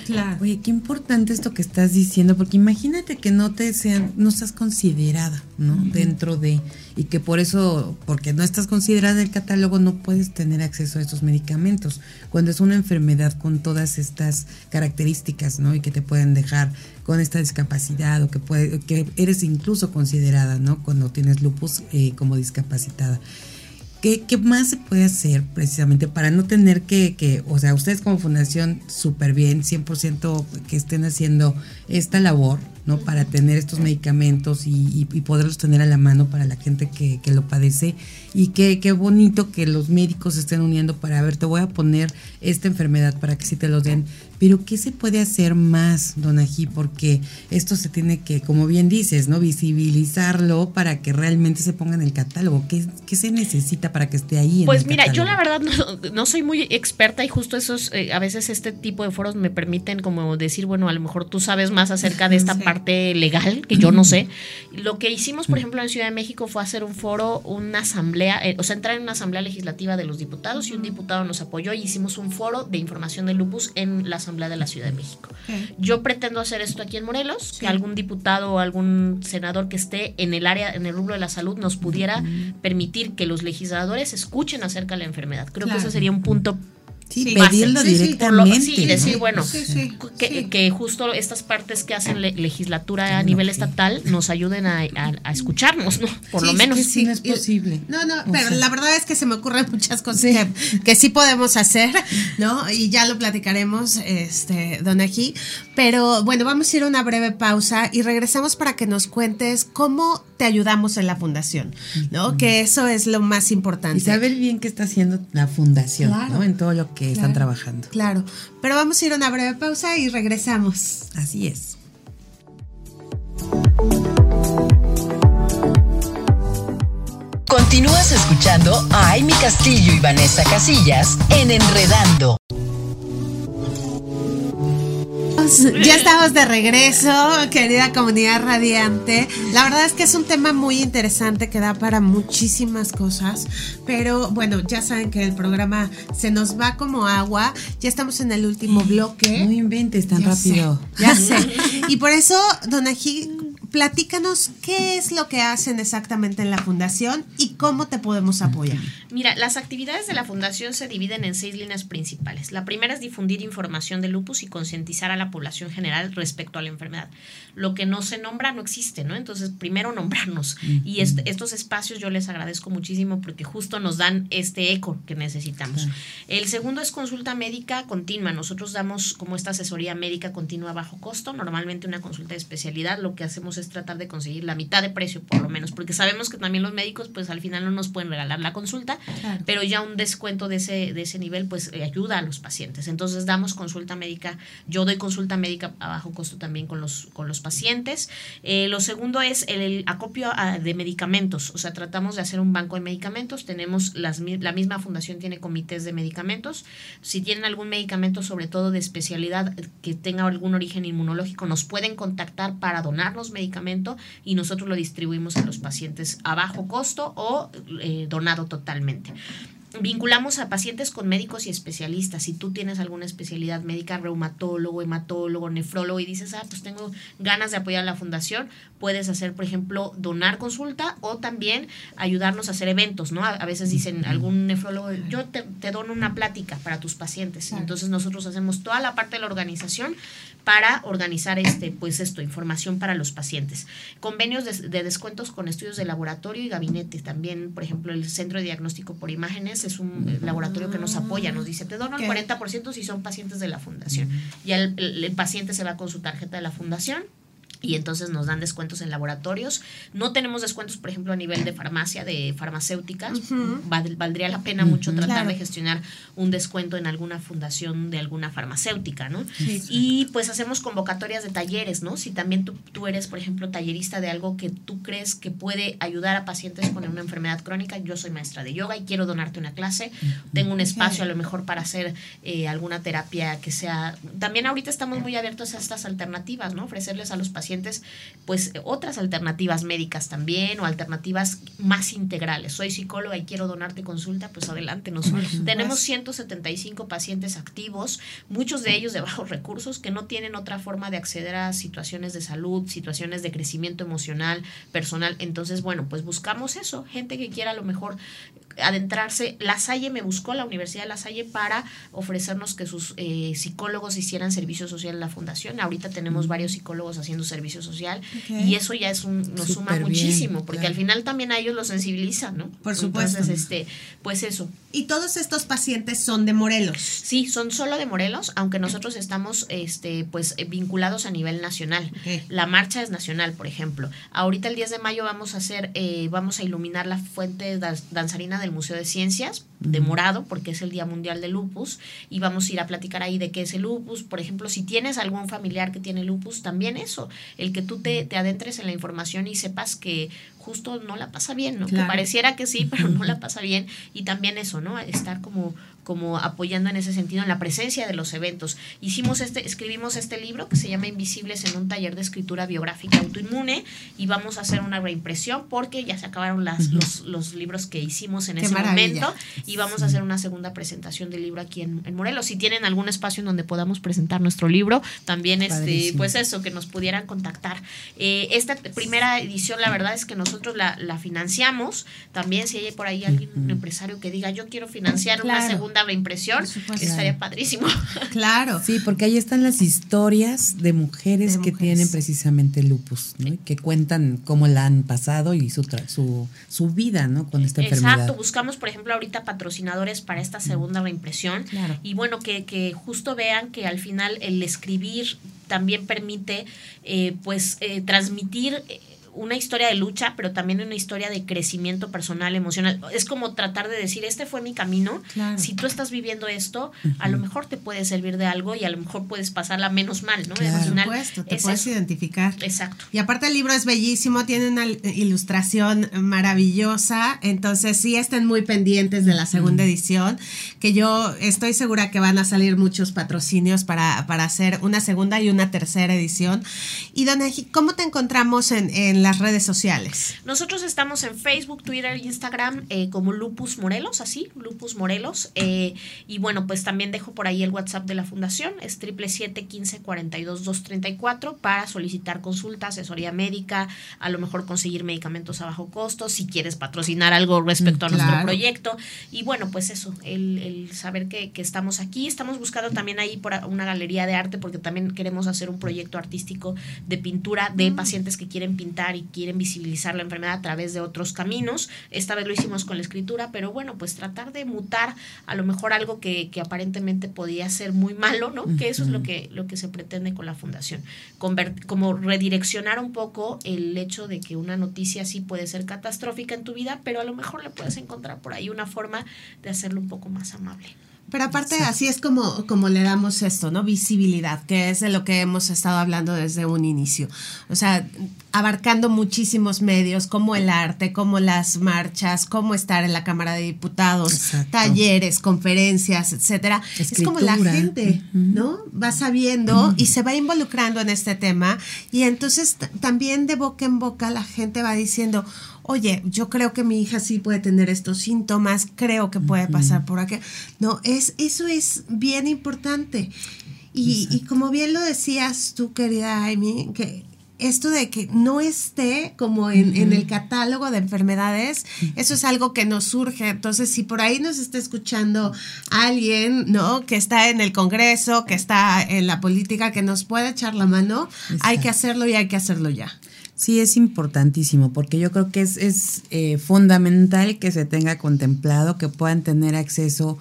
Claro. Oye, qué importante esto que estás diciendo, porque imagínate que no te sean, no estás considerada, ¿no? Dentro de, y que por eso, porque no estás considerada en el catálogo, no puedes tener acceso a estos medicamentos. Cuando es una enfermedad enfermedad con todas estas características, ¿no? Y que te pueden dejar con esta discapacidad o que, puede, que eres incluso considerada, ¿no? Cuando tienes lupus eh, como discapacitada. ¿Qué, ¿Qué, más se puede hacer precisamente para no tener que, que o sea, ustedes como fundación súper bien, 100% que estén haciendo esta labor, ¿no? Para tener estos medicamentos y, y, poderlos tener a la mano para la gente que, que lo padece. Y qué, qué bonito que los médicos estén uniendo para ver, te voy a poner esta enfermedad para que sí te lo den. Pero ¿qué se puede hacer más, don Ají? Porque esto se tiene que, como bien dices, ¿no? Visibilizarlo para que realmente se ponga en el catálogo. ¿Qué, qué se necesita para que esté ahí? pues mira, yo la verdad no, no, soy muy experta y justo esos, eh, a veces este tipo de foros me permiten como decir, bueno, a lo mejor tú sabes más acerca de *laughs* esta parte legal, que yo no sé. *laughs* Lo que hicimos, por ejemplo, en Ciudad de México fue hacer un foro, una asamblea, eh, o sea, entrar en una asamblea legislativa de los diputados y un diputado nos apoyó y hicimos un foro de información de lupus en la Asamblea de la Ciudad de México. Yo pretendo hacer esto aquí en Morelos, que algún diputado o algún senador que esté en el área, en el rubro de la salud, nos pudiera permitir que los legisladores escuchen acerca de la enfermedad. Creo que ese sería un punto Sí, pedirlo directamente. Sí, decir, bueno, que, justo estas partes que hacen legislatura a nivel estatal nos ayuden a, escucharnos, ¿no? Por lo menos. sí, no es posible. No, no, pero la verdad es que se me ocurren muchas cosas que, que, sí podemos hacer, ¿no? Y ya lo platicaremos, este, don aquí. Pero bueno, vamos a ir a una breve pausa y regresamos para que nos cuentes cómo te ayudamos en la fundación, ¿no? Que eso es lo más importante. Y saber bien qué está haciendo la fundación, ¿no? En todo lo que están trabajando. Claro, pero vamos a ir a una breve pausa y regresamos. Así es. Continúas escuchando a Amy Castillo y Vanessa Casillas en Enredando. Ya estamos de regreso, querida comunidad radiante. La verdad es que es un tema muy interesante que da para muchísimas cosas, pero bueno, ya saben que el programa se nos va como agua. Ya estamos en el último bloque. No inventes tan rápido. ya sé. Y por eso, Don Ají, platícanos qué es lo que hacen exactamente en la fundación y cómo te podemos apoyar. Mira, las actividades de la fundación se dividen en seis líneas principales. La primera es difundir información de lupus y concientizar a la población general respecto a la enfermedad. Lo que no se nombra no existe, ¿no? Entonces, primero nombrarnos. Y estos espacios yo les agradezco muchísimo porque justo nos dan este eco que necesitamos. El segundo es consulta médica continua. Nosotros damos como esta asesoría médica continua a bajo costo, normalmente una consulta de especialidad. Lo que hacemos es tratar de conseguir la mitad de precio por lo menos, porque sabemos que también los médicos pues al final no nos pueden regalar la consulta pero ya un descuento de ese, de ese nivel pues eh, ayuda a los pacientes. Entonces damos consulta médica, yo doy consulta médica a bajo costo también con los, con los pacientes. Eh, lo segundo es el, acopio de medicamentos, o sea, tratamos de hacer un banco de medicamentos, tenemos las, la misma fundación tiene comités de medicamentos, si tienen algún medicamento sobre todo de especialidad que tenga algún origen inmunológico, nos pueden contactar para donarnos medicamento y nosotros lo distribuimos a los pacientes a bajo costo o eh, donado totalmente vinculamos a pacientes con médicos y especialistas. Si tú tienes alguna especialidad médica, reumatólogo, hematólogo, nefrólogo y dices, ah, pues tengo ganas de apoyar a la fundación, puedes hacer, por ejemplo, donar consulta o también ayudarnos a hacer eventos, ¿no? A, veces dicen algún nefrólogo, yo te, dono una plática para tus pacientes. Entonces nosotros hacemos toda la parte de la organización para organizar este, pues esto, información para los pacientes. Convenios de, de descuentos con estudios de laboratorio y gabinete. También, por ejemplo, el Centro de Diagnóstico por Imágenes es un eh, laboratorio que nos apoya, nos dice, te dono el 40% si son pacientes de la fundación. Y el, paciente se va con su tarjeta de la fundación y entonces nos dan descuentos en laboratorios. No tenemos descuentos, por ejemplo, a nivel de farmacia, de farmacéuticas. valdría la pena mucho tratar de gestionar un descuento en alguna fundación de alguna farmacéutica, ¿no? y pues hacemos convocatorias de talleres, ¿no? Si también tú, tú, eres, por ejemplo, tallerista de algo que tú crees que puede ayudar a pacientes con una enfermedad crónica, yo soy maestra de yoga y quiero donarte una clase, tengo un espacio a lo mejor para hacer eh, alguna terapia que sea... También ahorita estamos muy abiertos a estas alternativas, ¿no? Ofrecerles a los pacientes pues otras alternativas médicas también o alternativas más integrales. Soy psicóloga y quiero donarte consulta, pues adelante. Nos, tenemos 175 pacientes activos, muchos de ellos de bajos recursos que no tienen otra forma de acceder a situaciones de salud, situaciones de crecimiento emocional, personal. Entonces, bueno, pues buscamos eso, gente que quiera a lo mejor adentrarse. La Salle me buscó, la Universidad de La Salle, para ofrecernos que sus eh, psicólogos hicieran servicio social en la fundación. Ahorita tenemos varios psicólogos haciendo servicio social y eso ya es un, nos suma muchísimo, porque al final también a ellos los sensibilizan, ¿no? Por supuesto. Entonces, este, pues eso. ¿Y todos estos pacientes son de Morelos? Sí, son solo de Morelos, aunque nosotros estamos este, pues, vinculados a nivel nacional. La marcha es nacional, por ejemplo. Ahorita el 10 de mayo vamos a hacer, eh, vamos a iluminar la fuente danzarina del Museo de Ciencias, de morado, porque es el Día Mundial del Lupus, y vamos a ir a platicar ahí de qué es el lupus. Por ejemplo, si tienes algún familiar que tiene lupus, también eso, el que tú te, te adentres en la información y sepas que justo no la pasa bien, ¿no? Que pareciera que sí, *laughs* pero no la pasa bien. Y también eso, ¿no? Estar como como apoyando en ese sentido en la presencia de los eventos. Hicimos este, escribimos este libro que se llama Invisibles en un taller de escritura biográfica autoinmune y vamos a hacer una reimpresión porque ya se acabaron las, los, libros que hicimos en ese momento y vamos a hacer una segunda presentación del libro aquí en, Morelos. Si tienen algún espacio en donde podamos presentar nuestro libro, también este, pues eso, que nos pudieran contactar. Eh, esta primera edición, la verdad es que nosotros la, financiamos. También si hay por ahí alguien, un empresario que diga yo quiero financiar una segunda la impresión, estaría padrísimo. *laughs* Claro. Sí, porque ahí están las historias de mujeres, que tienen precisamente lupus, que cuentan cómo la han pasado y su, su, su vida ¿no? con esta enfermedad. Exacto, buscamos, por ejemplo, ahorita patrocinadores para esta segunda reimpresión. Y bueno, que, que justo vean que al final el escribir también permite eh, pues eh, transmitir eh, una historia de lucha, pero también una historia de crecimiento personal, emocional. Es como tratar de decir, este fue mi camino. Si tú estás viviendo esto, a lo mejor te puede servir de algo y a lo mejor puedes pasarla menos mal, ¿no? Claro, supuesto, te puedes identificar. Exacto. Y aparte el libro es bellísimo, tiene una ilustración maravillosa, entonces sí estén muy pendientes de la segunda edición, que yo estoy segura que van a salir muchos patrocinios para, para hacer una segunda y una tercera edición. Y Don ¿cómo te encontramos en, en las redes sociales? Nosotros estamos en Facebook, Twitter, Instagram eh, como Lupus Morelos, así, Lupus Morelos. Eh, y bueno, pues también dejo por ahí el WhatsApp de la fundación, es triple siete quince cuarenta y dos dos treinta y cuatro para solicitar consulta, asesoría médica, a lo mejor conseguir medicamentos a bajo costo, si quieres patrocinar algo respecto a nuestro proyecto. Y bueno, pues eso, el, el saber que, que, estamos aquí. Estamos buscando también ahí por una galería de arte porque también queremos hacer un proyecto artístico de pintura de mm. pacientes que quieren pintar y quieren visibilizar la enfermedad a través de otros caminos. Esta vez lo hicimos con la escritura, pero bueno, pues tratar de mutar a lo mejor algo que, que aparentemente podía ser muy malo, ¿no? Que eso es lo que, lo que se pretende con la fundación. como redireccionar un poco el hecho de que una noticia sí puede ser catastrófica en tu vida, pero a lo mejor le puedes encontrar por ahí una forma de hacerlo un poco más amable. Pero aparte, así es como, como le damos esto, ¿no? Visibilidad, que es de lo que hemos estado hablando desde un inicio. O sea, abarcando muchísimos medios, como el arte, como las marchas, como estar en la Cámara de Diputados, talleres, conferencias, etcétera. Es como la gente, ¿no? Va sabiendo y se va involucrando en este tema. Y entonces también de boca en boca la gente va diciendo, oye, yo creo que mi hija sí puede tener estos síntomas, creo que puede pasar por aquí. No, es, eso es bien importante. Y, como bien lo decías tú, querida Amy, que esto de que no esté como en, el catálogo de enfermedades, eso es algo que nos surge. Entonces, si por ahí nos está escuchando alguien, ¿no? Que está en el Congreso, que está en la política, que nos puede echar la mano, hay que hacerlo y hay que hacerlo ya. Sí, es importantísimo porque yo creo que es, es eh, fundamental que se tenga contemplado, que puedan tener acceso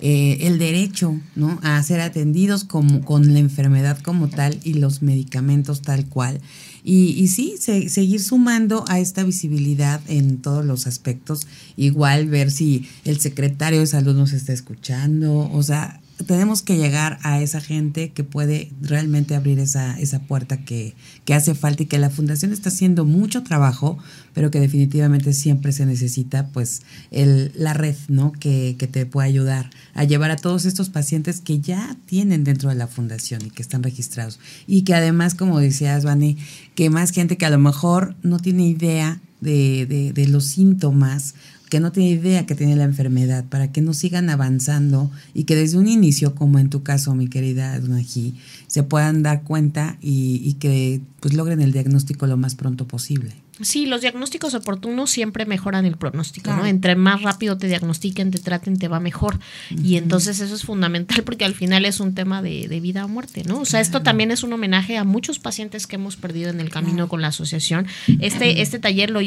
eh, el derecho ¿no? a ser atendidos como, con la enfermedad como tal y los medicamentos tal cual. Y, y sí, seguir sumando a esta visibilidad en todos los aspectos. Igual ver si el secretario de salud nos está escuchando. O sea, tenemos que llegar a esa gente que puede realmente abrir esa, esa puerta que, que, hace falta y que la fundación está haciendo mucho trabajo, pero que definitivamente siempre se necesita pues el, la red, ¿no? Que, que te puede ayudar a llevar a todos estos pacientes que ya tienen dentro de la fundación y que están registrados. Y que además, como decías, Vani, que más gente que a lo mejor no tiene idea de, de, de los síntomas que no tiene idea que tiene la enfermedad, para que no sigan avanzando y que desde un inicio, como en tu caso, mi querida Donají, se puedan dar cuenta y, y que pues logren el diagnóstico lo más pronto posible. Sí, los diagnósticos oportunos siempre mejoran el pronóstico, ¿no? Entre más rápido te diagnostiquen, te traten, te va mejor. Y entonces eso es fundamental porque al final es un tema de, vida o muerte, ¿no? O sea, esto también es un homenaje a muchos pacientes que hemos perdido en el camino con la asociación. Este, este taller lo,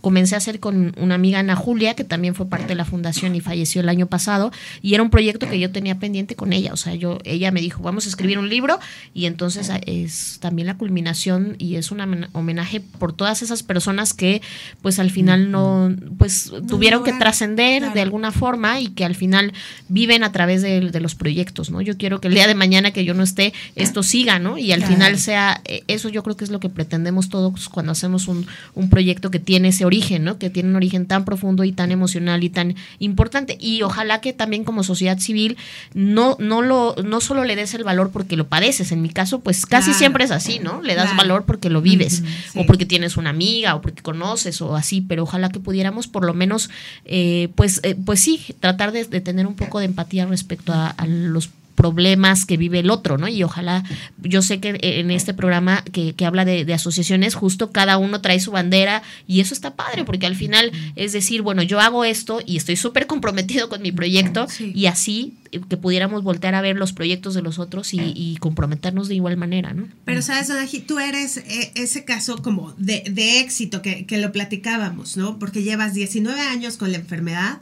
comencé a hacer con una amiga, Ana Julia, que también fue parte de la fundación y falleció el año pasado. Y era un proyecto que yo tenía pendiente con ella. O sea, yo, ella me dijo, vamos a escribir un libro. Y entonces es también la culminación y es un homenaje por todas esas personas que pues al final no, pues tuvieron que trascender de alguna forma y que al final viven a través de, los proyectos, ¿no? Yo quiero que el día de mañana que yo no esté, esto siga, ¿no? Y al final sea, eh, eso yo creo que es lo que pretendemos todos cuando hacemos un, un proyecto que tiene ese origen, ¿no? Que tiene un origen tan profundo y tan emocional y tan importante. Y ojalá que también como sociedad civil no, no, lo, no solo le des el valor porque lo padeces, en mi caso pues casi siempre es así, ¿no? Le das valor porque lo vives o porque tienes una amiga o porque conoces o así, pero ojalá que pudiéramos por lo menos, eh, pues, eh, pues sí, tratar de, tener un poco de empatía respecto a, a los problemas que vive el otro, ¿no? Y ojalá, yo sé que en este programa que, que habla de, asociaciones, justo cada uno trae su bandera y eso está padre, porque al final es decir, bueno, yo hago esto y estoy súper comprometido con mi proyecto y así eh, que pudiéramos voltear a ver los proyectos de los otros y, comprometernos de igual manera, ¿no? Pero sabes, Donaji, tú eres eh, ese caso como de, de éxito que, que lo platicábamos, ¿no? Porque llevas 19 años con la enfermedad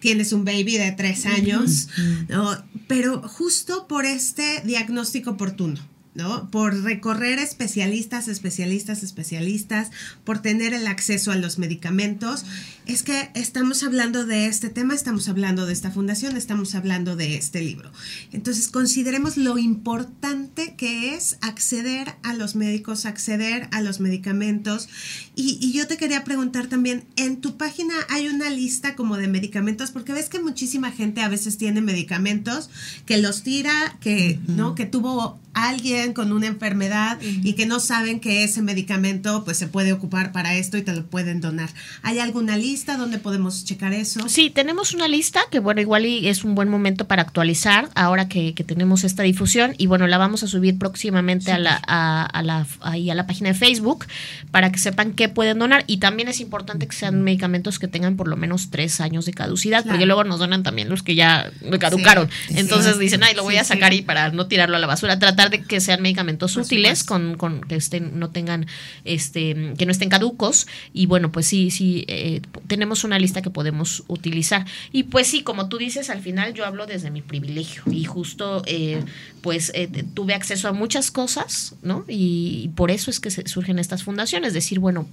tienes un baby de tres años, ¿no? Pero justo por este diagnóstico oportuno. ¿No? Por recorrer especialistas, especialistas, especialistas, por tener el acceso a los medicamentos. Es que estamos hablando de este tema, estamos hablando de esta fundación, estamos hablando de este libro. Entonces, consideremos lo importante que es acceder a los médicos, acceder a los medicamentos. Y, y yo te quería preguntar también, en tu página hay una lista como de medicamentos, porque ves que muchísima gente a veces tiene medicamentos que los tira, que, ¿no? Que tuvo alguien con una enfermedad y que no saben que ese medicamento pues se puede ocupar para esto y te lo pueden donar. ¿Hay alguna lista donde podemos checar eso? Sí, tenemos una lista que bueno, igual y es un buen momento para actualizar ahora que, tenemos esta difusión y bueno, la vamos a subir próximamente a, la, a, la, ahí a la página de Facebook para que sepan qué pueden donar y también es importante que sean medicamentos que tengan por lo menos tres años de caducidad porque luego nos donan también los que ya caducaron. Entonces dicen, ay, lo voy a sacar y para no tirarlo a la basura. Trata tratar de que sean medicamentos útiles, con, con, que estén, no tengan, este, que no estén caducos. Y bueno, pues sí, sí, eh, tenemos una lista que podemos utilizar. Y pues sí, como tú dices, al final yo hablo desde mi privilegio. Y justo, eh, pues, eh, tuve acceso a muchas cosas, ¿no? Y, y por eso es que se surgen estas fundaciones. Decir, bueno,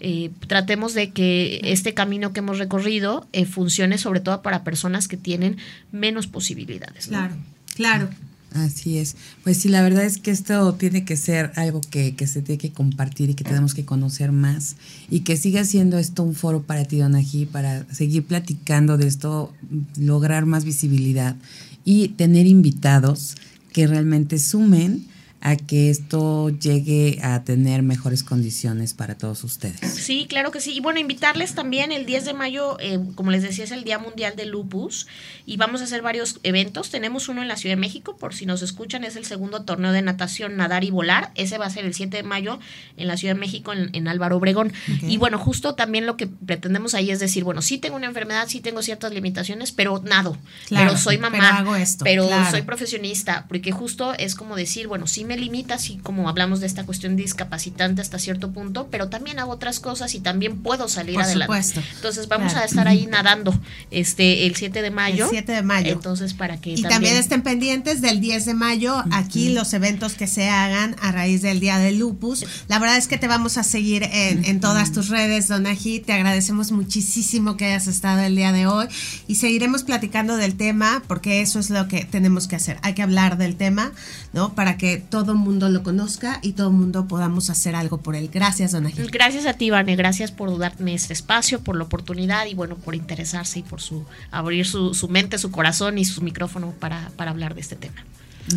eh, tratemos de que este camino que hemos recorrido eh, funcione sobre todo para personas que tienen menos posibilidades. Claro, claro. Así es. Pues sí, la verdad es que esto tiene que ser algo que, que, se tiene que compartir y que tenemos que conocer más y que siga siendo esto un foro para ti, Donají, para seguir platicando de esto, lograr más visibilidad y tener invitados que realmente sumen a que esto llegue a tener mejores condiciones para todos ustedes. Sí, claro que sí. Y bueno, invitarles también el 10 de mayo, eh, como les decía, es el Día Mundial de Lupus y vamos a hacer varios eventos. Tenemos uno en la Ciudad de México, por si nos escuchan, es el segundo torneo de natación, nadar y volar. Ese va a ser el 7 de mayo en la Ciudad de México, en, en Álvaro Obregón. Okay. Y bueno, justo también lo que pretendemos ahí es decir, bueno, sí tengo una enfermedad, sí tengo ciertas limitaciones, pero nado, claro, pero soy mamá, pero, hago esto, pero claro. soy profesionista, porque justo es como decir, bueno, sí me limita, así como hablamos de esta cuestión discapacitante hasta cierto punto, pero también hago otras cosas y también puedo salir Por adelante. Supuesto. Entonces vamos claro. a estar ahí nadando este el 7 de mayo. El 7 de mayo. Entonces para que y también, también estén pendientes del 10 de mayo, aquí uh -huh. los eventos que se hagan a raíz del Día del Lupus. La verdad es que te vamos a seguir en, en todas tus redes, Donají. Te agradecemos muchísimo que hayas estado el día de hoy y seguiremos platicando del tema porque eso es lo que tenemos que hacer. Hay que hablar del tema, ¿no? Para que todo el mundo lo conozca y todo el mundo podamos hacer algo por él. Gracias, Dona Gil. Gracias a ti, Vane. Gracias por darme este espacio, por la oportunidad y bueno, por interesarse y por su abrir su, su mente, su corazón y su micrófono para, para hablar de este tema.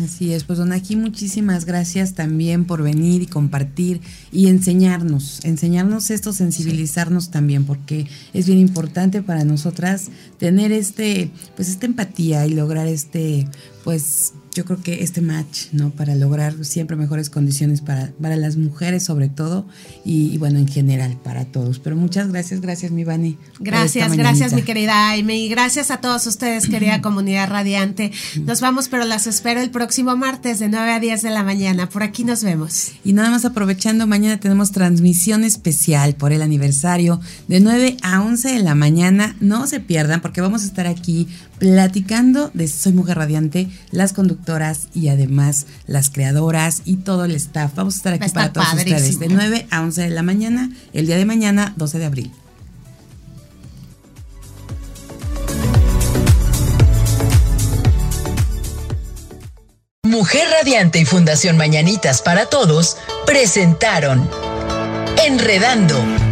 Así es, pues don aquí muchísimas gracias también por venir y compartir y enseñarnos, enseñarnos esto, sensibilizarnos también, porque es bien importante para nosotras tener este, pues esta empatía y lograr este, pues yo creo que este match, ¿no? Para lograr siempre mejores condiciones para, para las mujeres sobre todo y, y, bueno, en general para todos. Pero muchas gracias, gracias mi Vani. Gracias, gracias mi querida Aime y gracias a todos ustedes, querida *clears throat* comunidad radiante. Nos vamos, pero las espero el próximo martes de 9 a 10 de la mañana. Por aquí nos vemos. Y nada más aprovechando, mañana tenemos transmisión especial por el aniversario de 9 a 11 de la mañana. No se pierdan porque vamos a estar aquí platicando de Soy Mujer Radiante, las conductoras y además las creadoras y todo el staff. Vamos a estar aquí para todos padrísimo. ustedes de 9 a 11 de la mañana, el día de mañana, 12 de abril. Mujer Radiante y Fundación Mañanitas para Todos presentaron Enredando